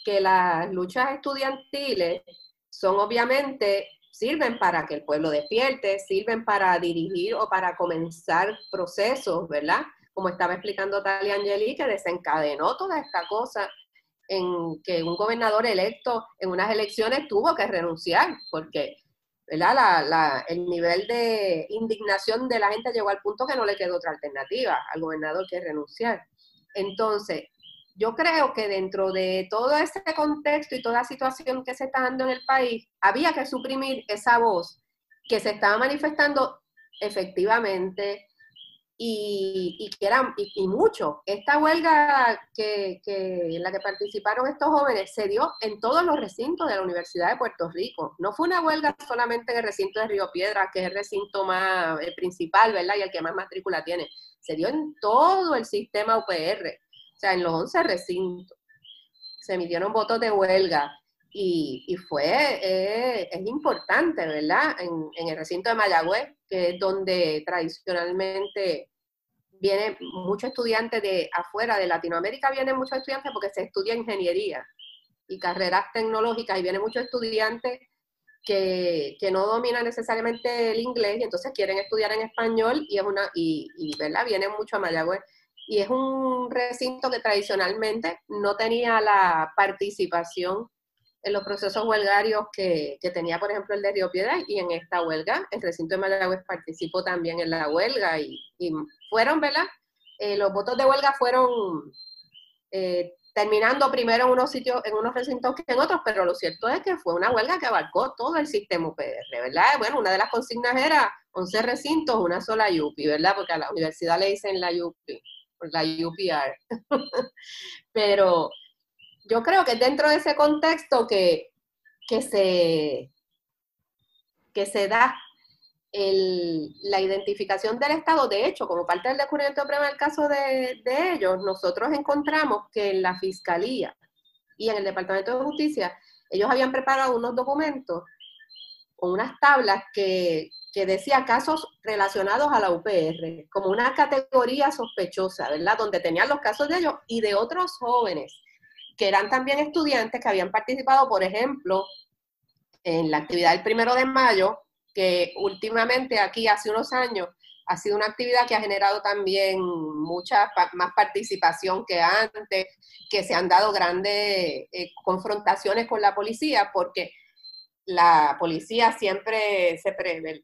que las luchas estudiantiles son obviamente, sirven para que el pueblo despierte, sirven para dirigir o para comenzar procesos, ¿verdad? como estaba explicando Talia Angeli, que desencadenó toda esta cosa en que un gobernador electo en unas elecciones tuvo que renunciar, porque el nivel de indignación de la gente llegó al punto que no le quedó otra alternativa al gobernador que renunciar. Entonces, yo creo que dentro de todo ese contexto y toda situación que se está dando en el país, había que suprimir esa voz que se estaba manifestando efectivamente y, que eran, y, mucho. Esta huelga que, en la que participaron estos jóvenes se dio en todos los recintos de la Universidad de Puerto Rico. No fue una huelga solamente en el recinto de Río Piedra, que es el recinto más principal, ¿verdad? Y el que más matrícula tiene. Se dio en todo el sistema UPR, sea, en los 11 recintos. Se emitieron votos de huelga. Y, fue, eh, es importante, ¿verdad? En, el recinto de Mayagüez, que es donde tradicionalmente vienen muchos estudiantes de afuera, de Latinoamérica vienen muchos estudiantes porque se estudia ingeniería y carreras tecnológicas y vienen muchos estudiantes que, no dominan necesariamente el inglés y entonces quieren estudiar en español y es una y, y ¿verdad? vienen mucho a Mayagüez y es un recinto que tradicionalmente no tenía la participación en los procesos huelgarios que, tenía, por ejemplo, el de Río Piedra y en esta huelga. El recinto de Mayagüez participó también en la huelga y, fueron, ¿verdad? Eh, los votos de huelga fueron eh, terminando primero en unos sitios, en unos recintos que en otros, pero lo cierto es que fue una huelga que abarcó todo el sistema UPR, ¿verdad? Bueno, una de las consignas era 11 recintos, una sola UPI, ¿verdad? Porque a la universidad le dicen la UPI, la UPR. pero yo creo que dentro de ese contexto que, que, se, que se da la identificación del Estado, de hecho, como parte del descubrimiento en el caso de, de, ellos, nosotros encontramos que en la Fiscalía y en el Departamento de Justicia, ellos habían preparado unos documentos con unas tablas que, que decía casos relacionados a la UPR, como una categoría sospechosa, ¿verdad? Donde tenían los casos de ellos y de otros jóvenes que eran también estudiantes que habían participado, por ejemplo, en la actividad del primero de mayo, que últimamente aquí hace unos años ha sido una actividad que ha generado también mucha más participación que antes, que se han dado grandes eh, confrontaciones con la policía, porque la policía siempre se prevé.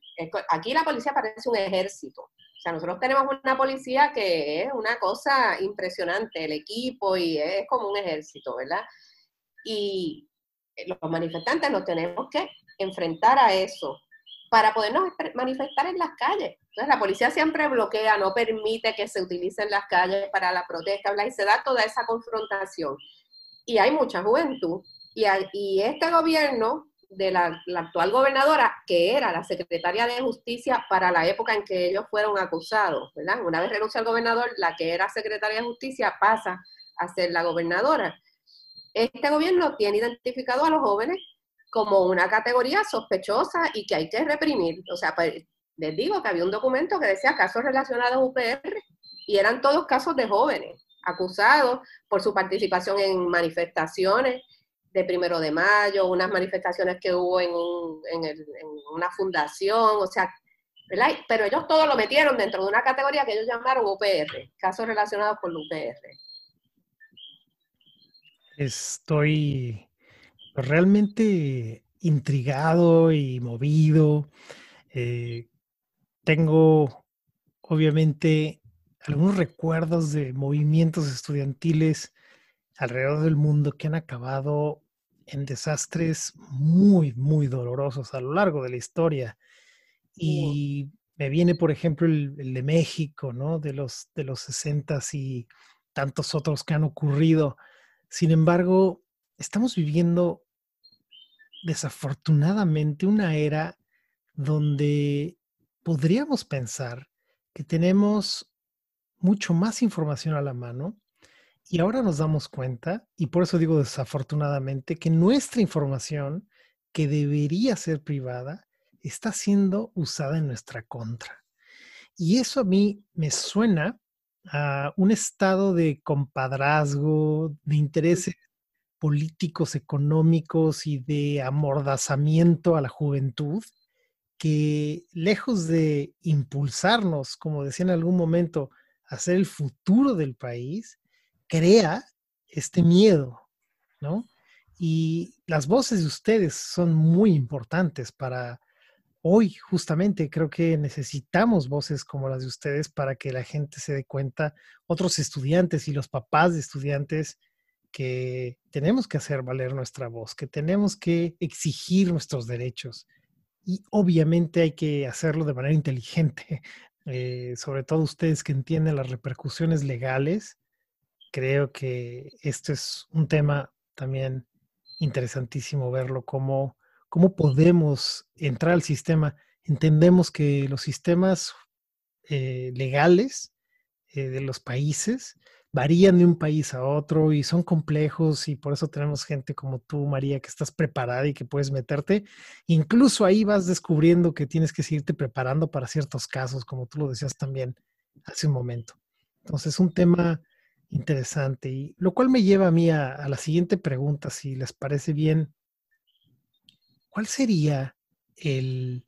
Aquí la policía parece un ejército. O sea, nosotros tenemos una policía que es una cosa impresionante, el equipo, y es como un ejército, ¿verdad? Y los manifestantes nos tenemos que enfrentar a eso para podernos manifestar en las calles. Entonces, la policía siempre bloquea, no permite que se utilicen las calles para la protesta, y se da toda esa confrontación. Y hay mucha juventud. Y, y este gobierno de la, actual gobernadora, que era la secretaria de justicia para la época en que ellos fueron acusados, ¿verdad? Una vez renuncia el gobernador, la que era secretaria de justicia pasa a ser la gobernadora. Este gobierno tiene identificado a los jóvenes como una categoría sospechosa y que hay que reprimir. O sea, pues, les digo que había un documento que decía casos relacionados a UPR y eran todos casos de jóvenes acusados por su participación en manifestaciones, de primero de mayo, unas manifestaciones que hubo en, una fundación, o sea. Pero ellos todo lo metieron dentro de una categoría que ellos llamaron UPR, casos relacionados con la UPR. Estoy realmente intrigado y movido. Eh, tengo, obviamente, algunos recuerdos de movimientos estudiantiles alrededor del mundo que han acabado en desastres muy, muy dolorosos a lo largo de la historia. Y me viene, por ejemplo, el, de México, ¿no? De los, de los 60 y tantos otros que han ocurrido. Sin embargo, estamos viviendo desafortunadamente una era donde podríamos pensar que tenemos mucho más información a la mano, y ahora nos damos cuenta, y por eso digo desafortunadamente, que nuestra información, que debería ser privada, está siendo usada en nuestra contra. Y eso a mí me suena a un estado de compadrazgo, de intereses políticos, económicos y de amordazamiento a la juventud, que lejos de impulsarnos, como decía en algún momento, a ser el futuro del país, crea este miedo, ¿no? Y las voces de ustedes son muy importantes para hoy, justamente, creo que necesitamos voces como las de ustedes para que la gente se dé cuenta, otros estudiantes y los papás de estudiantes, que tenemos que hacer valer nuestra voz, que tenemos que exigir nuestros derechos. Y obviamente hay que hacerlo de manera inteligente, eh, sobre todo ustedes que entienden las repercusiones legales creo que esto es un tema también interesantísimo verlo, cómo, cómo podemos entrar al sistema. Entendemos que los sistemas eh, legales eh, de los países varían de un país a otro y son complejos y por eso tenemos gente como tú, María, que estás preparada y que puedes meterte. Incluso ahí vas descubriendo que tienes que seguirte preparando para ciertos casos, como tú lo decías también hace un momento. Entonces, un tema Interesante. Y lo cual me lleva a mí a, la siguiente pregunta, si les parece bien. ¿Cuál sería el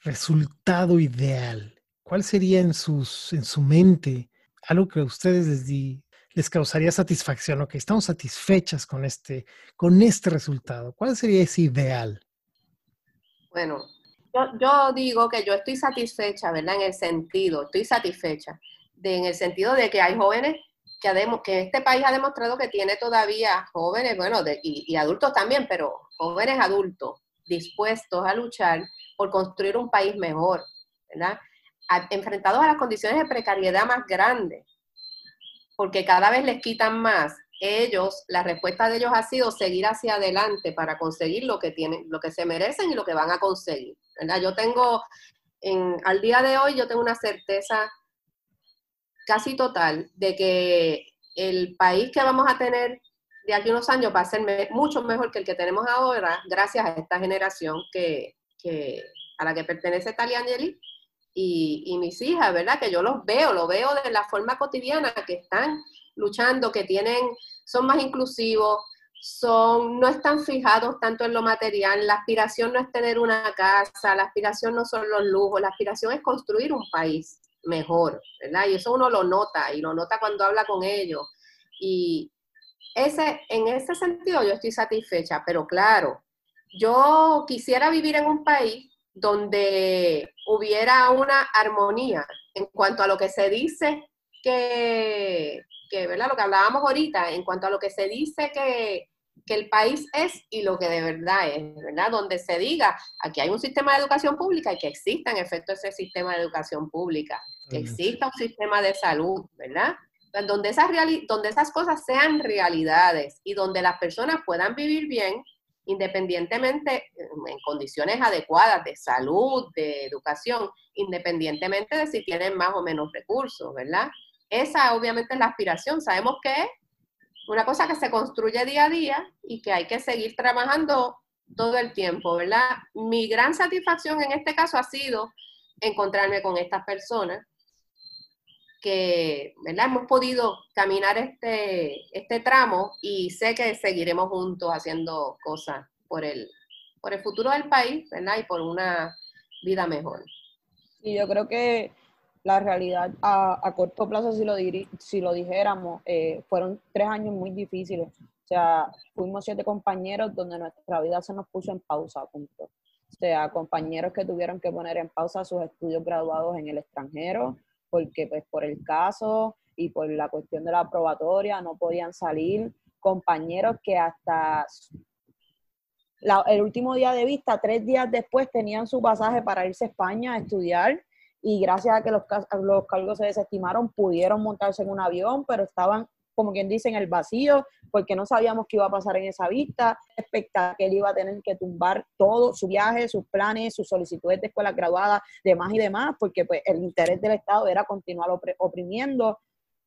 resultado ideal? ¿Cuál sería en, sus, en su mente algo que a ustedes les, les causaría satisfacción? Ok, estamos satisfechas con este, con este resultado. ¿Cuál sería ese ideal? Bueno, yo, digo que yo estoy satisfecha, ¿verdad? En el sentido, estoy satisfecha, de, en el sentido de que hay jóvenes que, que este país ha demostrado que tiene todavía jóvenes, bueno, y, y adultos también, pero jóvenes adultos dispuestos a luchar por construir un país mejor, ¿verdad? enfrentados a las condiciones de precariedad más grandes, porque cada vez les quitan más. Ellos, la respuesta de ellos ha sido seguir hacia adelante para conseguir lo que tienen, lo que se merecen y lo que van a conseguir. ¿verdad? Yo tengo, en, al día de hoy, yo tengo una certeza casi total de que el país que vamos a tener de aquí a unos años va a ser mucho mejor que el que tenemos ahora, gracias a esta generación que, a la que pertenece Taliangeli y, y mis hijas, ¿verdad? Que yo los veo, lo veo de la forma cotidiana, que están luchando, que tienen, son más inclusivos, son, no están fijados tanto en lo material, la aspiración no es tener una casa, la aspiración no son los lujos, la aspiración es construir un país mejor, ¿verdad? Y eso uno lo nota, y lo nota cuando habla con ellos. Y ese, en ese sentido yo estoy satisfecha, pero claro, yo quisiera vivir en un país donde hubiera una armonía en cuanto a lo que se dice que, que ¿verdad? Lo que hablábamos ahorita, en cuanto a lo que se dice que, que el país es y lo que de verdad es, ¿verdad? Donde se diga, aquí hay un sistema de educación pública y que exista en efecto ese sistema de educación pública, que exista un sistema de salud, ¿verdad? Donde esas, donde esas cosas sean realidades y donde las personas puedan vivir bien independientemente, en condiciones adecuadas de salud, de educación, independientemente de si tienen más o menos recursos, ¿verdad? Esa obviamente es la aspiración. Sabemos que es una cosa que se construye día a día y que hay que seguir trabajando todo el tiempo, ¿verdad? Mi gran satisfacción en este caso ha sido encontrarme con estas personas que ¿verdad? hemos podido caminar este, este tramo y sé que seguiremos juntos haciendo cosas por el, por el futuro del país ¿verdad? y por una vida mejor. Y yo creo que la realidad a, corto plazo, si lo, si lo dijéramos, eh, fueron tres años muy difíciles. O sea, fuimos siete compañeros donde nuestra vida se nos puso en pausa, punto. O sea, compañeros que tuvieron que poner en pausa sus estudios graduados en el extranjero, porque pues por el caso y por la cuestión de la probatoria no podían salir, compañeros que hasta el último día de vista, tres días después, tenían su pasaje para irse a España a estudiar y gracias a que los, los cargos se desestimaron, pudieron montarse en un avión, pero estaban, como quien dice, en el vacío, porque no sabíamos qué iba a pasar en esa vista, expectaba que él iba a tener que tumbar todo, su viaje, sus planes, sus solicitudes de escuela graduada, demás y demás, porque pues el interés del Estado era continuar oprimiendo. O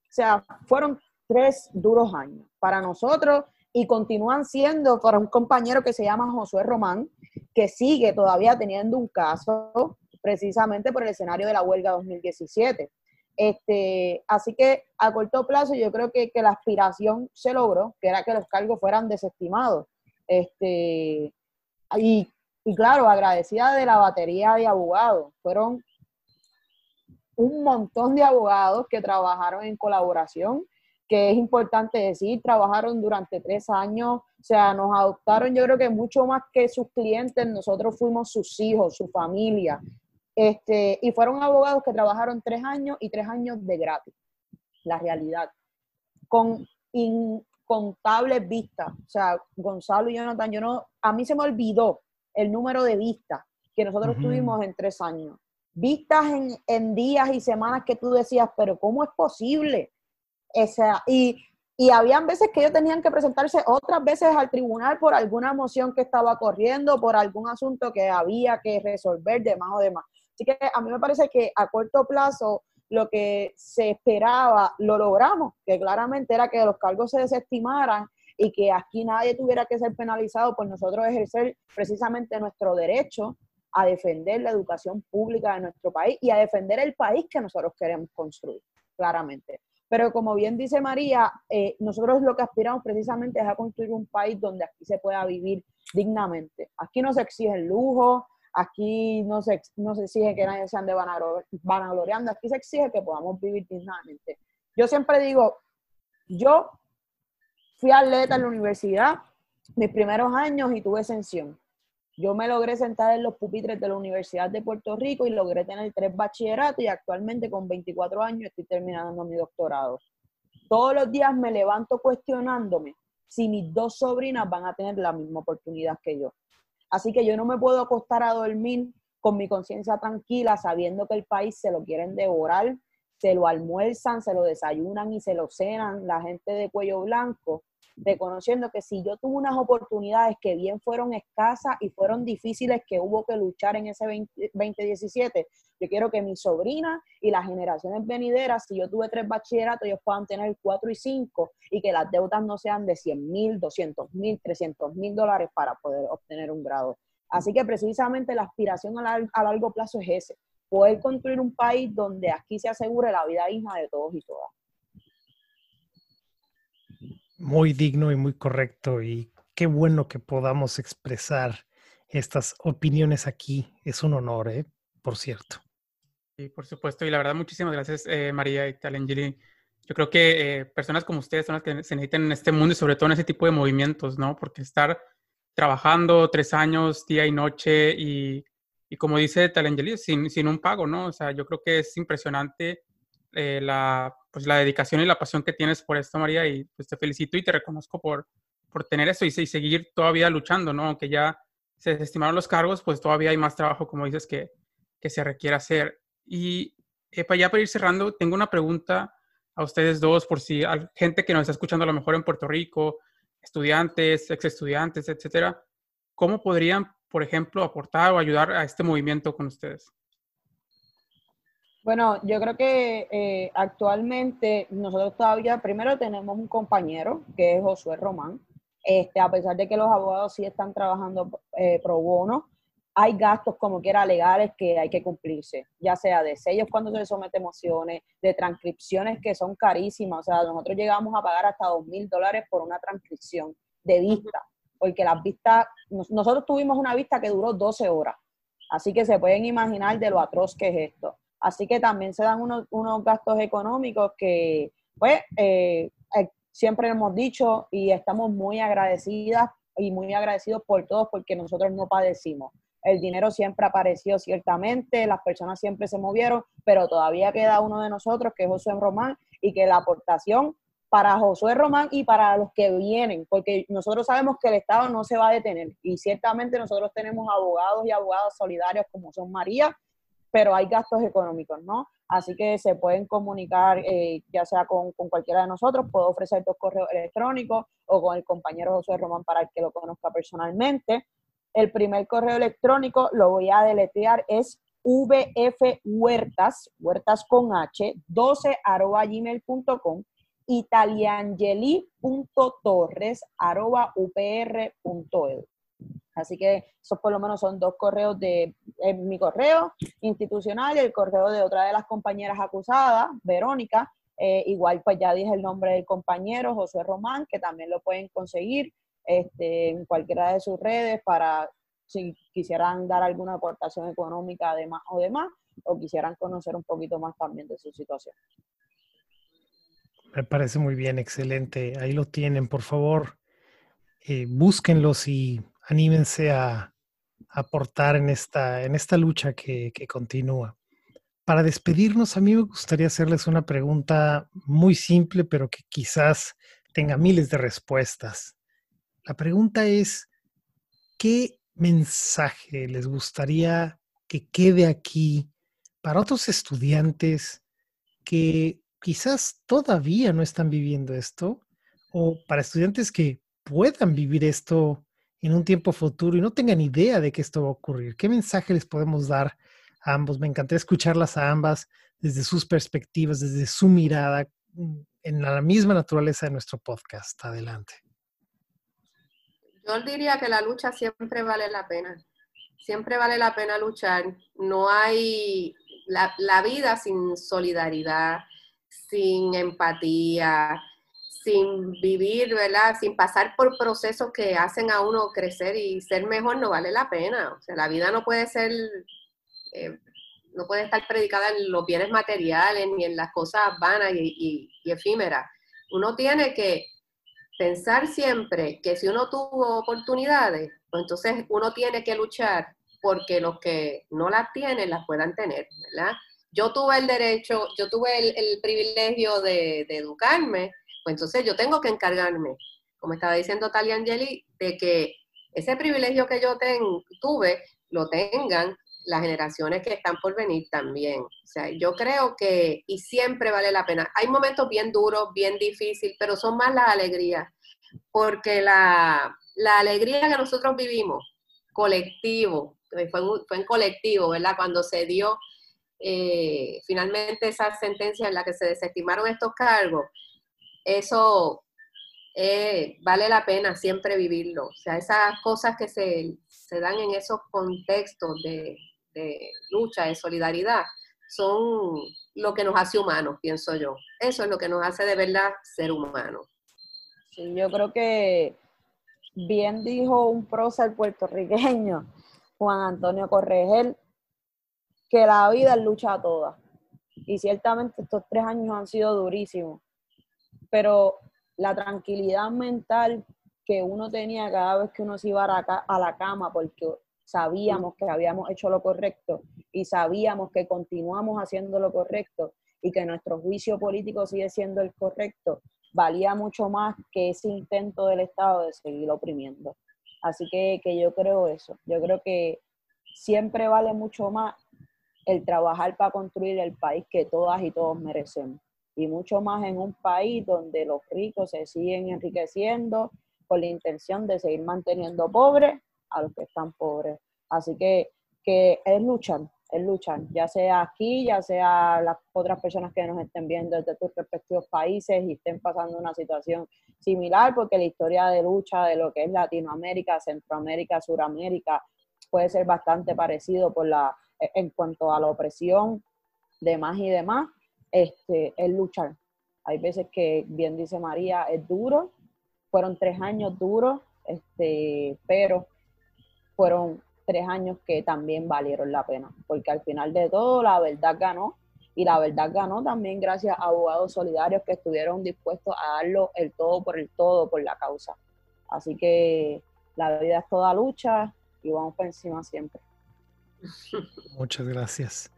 sea, fueron tres duros años para nosotros y continúan siendo para un compañero que se llama Josué Román, que sigue todavía teniendo un caso precisamente por el escenario de la huelga 2017. Este, así que a corto plazo yo creo que, que, la aspiración se logró, que era que los cargos fueran desestimados. Este, y, y claro, agradecida de la batería de abogados. Fueron un montón de abogados que trabajaron en colaboración, que es importante decir, trabajaron durante tres años, o sea, nos adoptaron yo creo que mucho más que sus clientes, nosotros fuimos sus hijos, su familia, este, y fueron abogados que trabajaron tres años y tres años de gratis, la realidad, con incontables vistas. O sea, Gonzalo y Jonathan, yo no, a mí se me olvidó el número de vistas que nosotros tuvimos en tres años. Vistas en, en, días y semanas que tú decías, pero ¿cómo es posible? O sea, y, y habían veces que ellos tenían que presentarse otras veces al tribunal por alguna moción que estaba corriendo, por algún asunto que había que resolver, demás o demás. Así que a mí me parece que a corto plazo lo que se esperaba lo logramos, que claramente era que los cargos se desestimaran y que aquí nadie tuviera que ser penalizado por nosotros ejercer precisamente nuestro derecho a defender la educación pública de nuestro país y a defender el país que nosotros queremos construir, claramente. Pero como bien dice María, eh, nosotros lo que aspiramos precisamente es a construir un país donde aquí se pueda vivir dignamente. Aquí no se exige el lujo, Aquí no se, no se exige que nadie se ande vanagloriando, aquí se exige que podamos vivir dignamente. Yo siempre digo, Yo fui atleta en la universidad mis primeros años y tuve exención. Yo me logré sentar en los pupitres de la Universidad de Puerto Rico y logré tener tres bachilleratos y actualmente con 24 años estoy terminando mi doctorado. Todos los días me levanto cuestionándome si mis dos sobrinas van a tener la misma oportunidad que yo. Así que yo no me puedo acostar a dormir con mi conciencia tranquila sabiendo que el país se lo quieren devorar, se lo almuerzan, se lo desayunan y se lo cenan la gente de cuello blanco reconociendo que si yo tuve unas oportunidades que bien fueron escasas y fueron difíciles que hubo que luchar en ese 2017, yo quiero que mi sobrina y las generaciones venideras, si yo tuve tres bachilleratos, ellos puedan tener cuatro y cinco y que las deudas no sean de 100 mil, 200 mil, 300 mil dólares para poder obtener un grado. Así que precisamente la aspiración a, a largo plazo es ese, poder construir un país donde aquí se asegure la vida digna de todos y todas muy digno y muy correcto y qué bueno que podamos expresar estas opiniones aquí. Es un honor, ¿eh? por cierto. Sí, por supuesto. Y la verdad, muchísimas gracias, eh, María y Talengili. Yo creo que eh, personas como ustedes son las que se necesitan en este mundo y sobre todo en ese tipo de movimientos, ¿no? Porque estar trabajando tres años, día y noche y, y como dice Talengili, sin, sin un pago, ¿no? O sea, yo creo que es impresionante eh, la, pues, la dedicación y la pasión que tienes por esto, María, y pues te felicito y te reconozco por, por tener eso y, seguir todavía luchando, ¿no? Aunque ya se desestimaron los cargos, pues todavía hay más trabajo, como dices, que, que se requiere hacer. Y para ya para ir cerrando, tengo una pregunta a ustedes dos, por si hay gente que nos está escuchando a lo mejor en Puerto Rico, estudiantes, ex estudiantes, etcétera, ¿cómo podrían, por ejemplo, aportar o ayudar a este movimiento con ustedes? Bueno, yo creo que eh, actualmente nosotros todavía, primero tenemos un compañero que es Josué Román. Este, a pesar de que los abogados sí están trabajando eh, pro bono, hay gastos como quiera legales que hay que cumplirse, ya sea de sellos cuando se somete mociones, de transcripciones que son carísimas. O sea, nosotros llegamos a pagar hasta dos mil dólares por una transcripción de vista, porque las vistas, nosotros tuvimos una vista que duró 12 horas. Así que se pueden imaginar de lo atroz que es esto. Así que también se dan unos, gastos económicos que, pues, eh, eh, siempre hemos dicho y estamos muy agradecidas y muy agradecidos por todos porque nosotros no padecimos. El dinero siempre apareció ciertamente, las personas siempre se movieron, pero todavía queda uno de nosotros, que es Josué Román, y que la aportación para Josué Román y para los que vienen, porque nosotros sabemos que el Estado no se va a detener y ciertamente nosotros tenemos abogados y abogadas solidarios como son María, pero hay gastos económicos, ¿no? Así que se pueden comunicar eh, ya sea con, cualquiera de nosotros, puedo ofrecer dos correos electrónicos o con el compañero José Román para el que lo conozca personalmente. El primer correo electrónico lo voy a deletrear, es vfhuertas, huertas con h, 12 arroba gmail.com, italiangeli.torres arroba upr.edu. Así que esos por lo menos son dos correos de mi correo institucional y el correo de otra de las compañeras acusadas, Verónica. Eh, igual pues ya dije el nombre del compañero, José Román, que también lo pueden conseguir este, en cualquiera de sus redes para si quisieran dar alguna aportación económica además o demás, o quisieran conocer un poquito más también de su situación. Me parece muy bien, excelente. Ahí lo tienen, por favor. Eh, búsquenlos y anímense a aportar en esta, en esta lucha que, que continúa. Para despedirnos, a mí me gustaría hacerles una pregunta muy simple, pero que quizás tenga miles de respuestas. La pregunta es, ¿qué mensaje les gustaría que quede aquí para otros estudiantes que quizás todavía no están viviendo esto o para estudiantes que puedan vivir esto en un tiempo futuro y no tengan idea de que esto va a ocurrir? ¿Qué mensaje les podemos dar a ambos? Me encantaría escucharlas a ambas desde sus perspectivas, desde su mirada mm, en la misma naturaleza de nuestro podcast. Adelante. Yo diría que la lucha siempre vale la pena. Siempre vale la pena luchar. No hay la vida sin solidaridad, sin empatía, sin vivir, ¿verdad? Sin pasar por procesos que hacen a uno crecer y ser mejor, no vale la pena. O sea, la vida no puede ser, eh, no puede estar predicada en los bienes materiales ni en las cosas vanas y, efímeras. Uno tiene que pensar siempre que si uno tuvo oportunidades, pues entonces uno tiene que luchar porque los que no las tienen las puedan tener, ¿verdad? Yo tuve el derecho, yo tuve el, privilegio de, educarme, pues entonces yo tengo que encargarme, como estaba diciendo Talia Angeli, de que ese privilegio que yo tuve lo tengan las generaciones que están por venir también. O sea, yo creo que, y siempre vale la pena. Hay momentos bien duros, bien difíciles, pero son más las alegrías, porque la, alegría que nosotros vivimos, colectivo, fue, fue en colectivo, ¿verdad? Cuando se dio eh, finalmente esa sentencia en la que se desestimaron estos cargos, eso eh, vale la pena siempre vivirlo. O sea, esas cosas que se, se dan en esos contextos de, lucha, de solidaridad, son lo que nos hace humanos, pienso yo. Eso es lo que nos hace de verdad ser humanos. Sí, yo creo que bien dijo un prócer puertorriqueño, Juan Antonio Corregel, que la vida es lucha a todas. Y ciertamente estos tres años han sido durísimos, pero la tranquilidad mental que uno tenía cada vez que uno se iba a la cama, porque sabíamos que habíamos hecho lo correcto y sabíamos que continuamos haciendo lo correcto y que nuestro juicio político sigue siendo el correcto, valía mucho más que ese intento del Estado de seguir oprimiendo. Así que, que yo creo eso, yo creo que siempre vale mucho más el trabajar para construir el país que todas y todos merecemos. Y mucho más en un país donde los ricos se siguen enriqueciendo con la intención de seguir manteniendo pobres a los que están pobres. Así que, que es luchar, es luchar, ya sea aquí, ya sea las otras personas que nos estén viendo desde tus respectivos países y estén pasando una situación similar, porque la historia de lucha de lo que es Latinoamérica, Centroamérica, Suramérica puede ser bastante parecido por la, en cuanto a la opresión, demás y demás, este, es luchar. Hay veces que, bien dice María, es duro, fueron tres años duros, este, pero fueron tres años que también valieron la pena, porque al final de todo la verdad ganó y la verdad ganó también gracias a abogados solidarios que estuvieron dispuestos a darlo el todo por el todo por la causa. Así que la vida es toda lucha y vamos por encima siempre. Muchas gracias.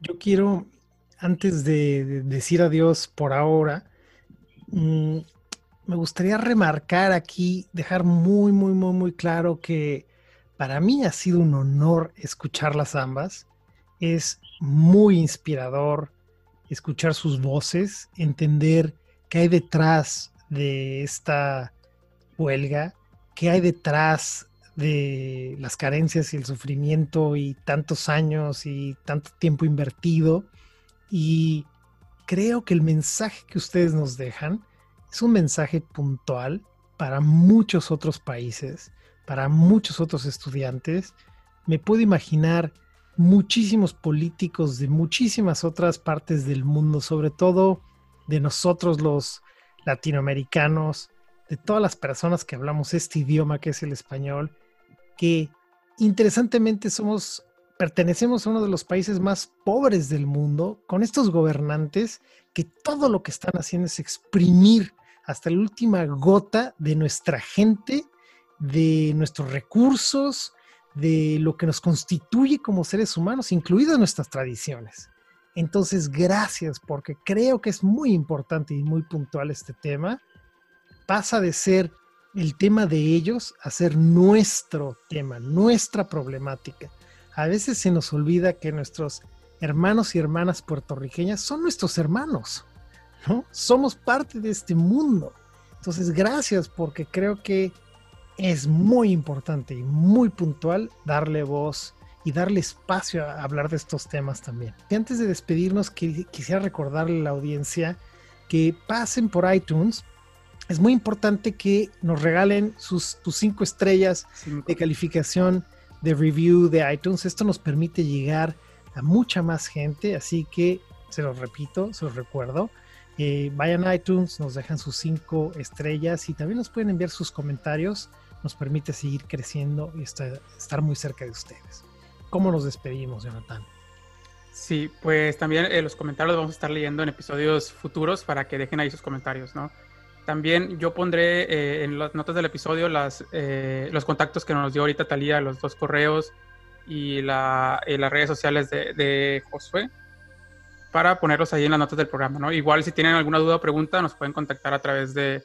Yo quiero, antes de, decir adiós por ahora, mm, me gustaría remarcar aquí, dejar muy, muy, muy, muy claro que para mí ha sido un honor escucharlas ambas. Es muy inspirador escuchar sus voces, entender qué hay detrás de esta huelga, qué hay detrás de las carencias y el sufrimiento y tantos años y tanto tiempo invertido. Y creo que el mensaje que ustedes nos dejan es un mensaje puntual para muchos otros países para muchos otros estudiantes. Me puedo imaginar muchísimos políticos de muchísimas otras partes del mundo, sobre todo de nosotros los latinoamericanos, de todas las personas que hablamos este idioma que es el español, que interesantemente somos pertenecemos a uno de los países más pobres del mundo, con estos gobernantes que todo lo que están haciendo es exprimir hasta la última gota de nuestra gente de nuestros recursos, de lo que nos constituye como seres humanos, incluidas nuestras tradiciones. Entonces, gracias, porque creo que es muy importante y muy puntual este tema. Pasa de ser el tema de ellos a ser nuestro tema, nuestra problemática. A veces se nos olvida que nuestros hermanos y hermanas puertorriqueñas son nuestros hermanos, ¿no? Somos parte de este mundo. Entonces, gracias, porque creo que es muy importante y muy puntual darle voz y darle espacio a hablar de estos temas también. Y antes de despedirnos, quisiera recordarle a la audiencia que pasen por iTunes. Es muy importante que nos regalen sus tus cinco estrellas de calificación de review de iTunes. Esto nos permite llegar a mucha más gente, así que se los repito, se los recuerdo. Eh, vayan a iTunes, nos dejan sus cinco estrellas y también nos pueden enviar sus comentarios nos permite seguir creciendo y estar, muy cerca de ustedes. ¿Cómo nos despedimos, Jonathan? Sí, pues también eh, los comentarios los vamos a estar leyendo en episodios futuros para que dejen ahí sus comentarios, ¿no? También yo pondré eh, en las notas del episodio las, eh, los contactos que nos dio ahorita Talía, los dos correos y, la, las redes sociales de, de, Josué para ponerlos ahí en las notas del programa. ¿no? Igual si tienen alguna duda o pregunta nos pueden contactar a través de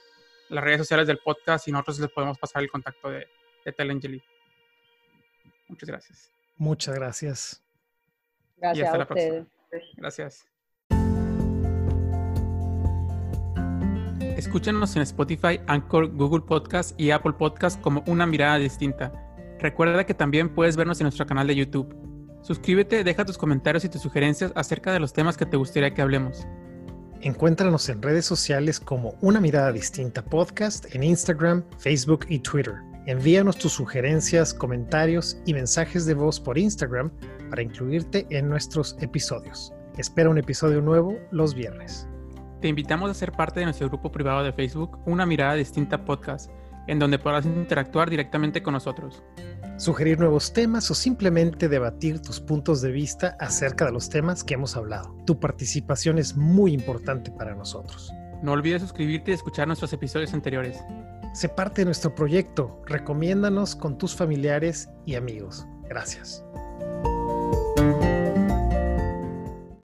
las redes sociales del podcast y nosotros les podemos pasar el contacto de, de Telangeli. Muchas gracias. Muchas gracias. Gracias y hasta a la ustedes. próxima. Gracias. Escúchanos en Spotify, Anchor, Google Podcast y Apple Podcast como una mirada distinta. Recuerda que también puedes vernos en nuestro canal de YouTube. Suscríbete, deja tus comentarios y tus sugerencias acerca de los temas que te gustaría que hablemos. Encuéntranos en redes sociales como Una Mirada Distinta Podcast en Instagram, Facebook y Twitter. Envíanos tus sugerencias, comentarios y mensajes de voz por Instagram para incluirte en nuestros episodios. Espera un episodio nuevo los viernes. Te invitamos a ser parte de nuestro grupo privado de Facebook, Una Mirada Distinta Podcast, en donde podrás interactuar directamente con nosotros. Sugerir nuevos temas o simplemente debatir tus puntos de vista acerca de los temas que hemos hablado. Tu participación es muy importante para nosotros. No olvides suscribirte y escuchar nuestros episodios anteriores. Sé parte de nuestro proyecto. Recomiéndanos con tus familiares y amigos. Gracias.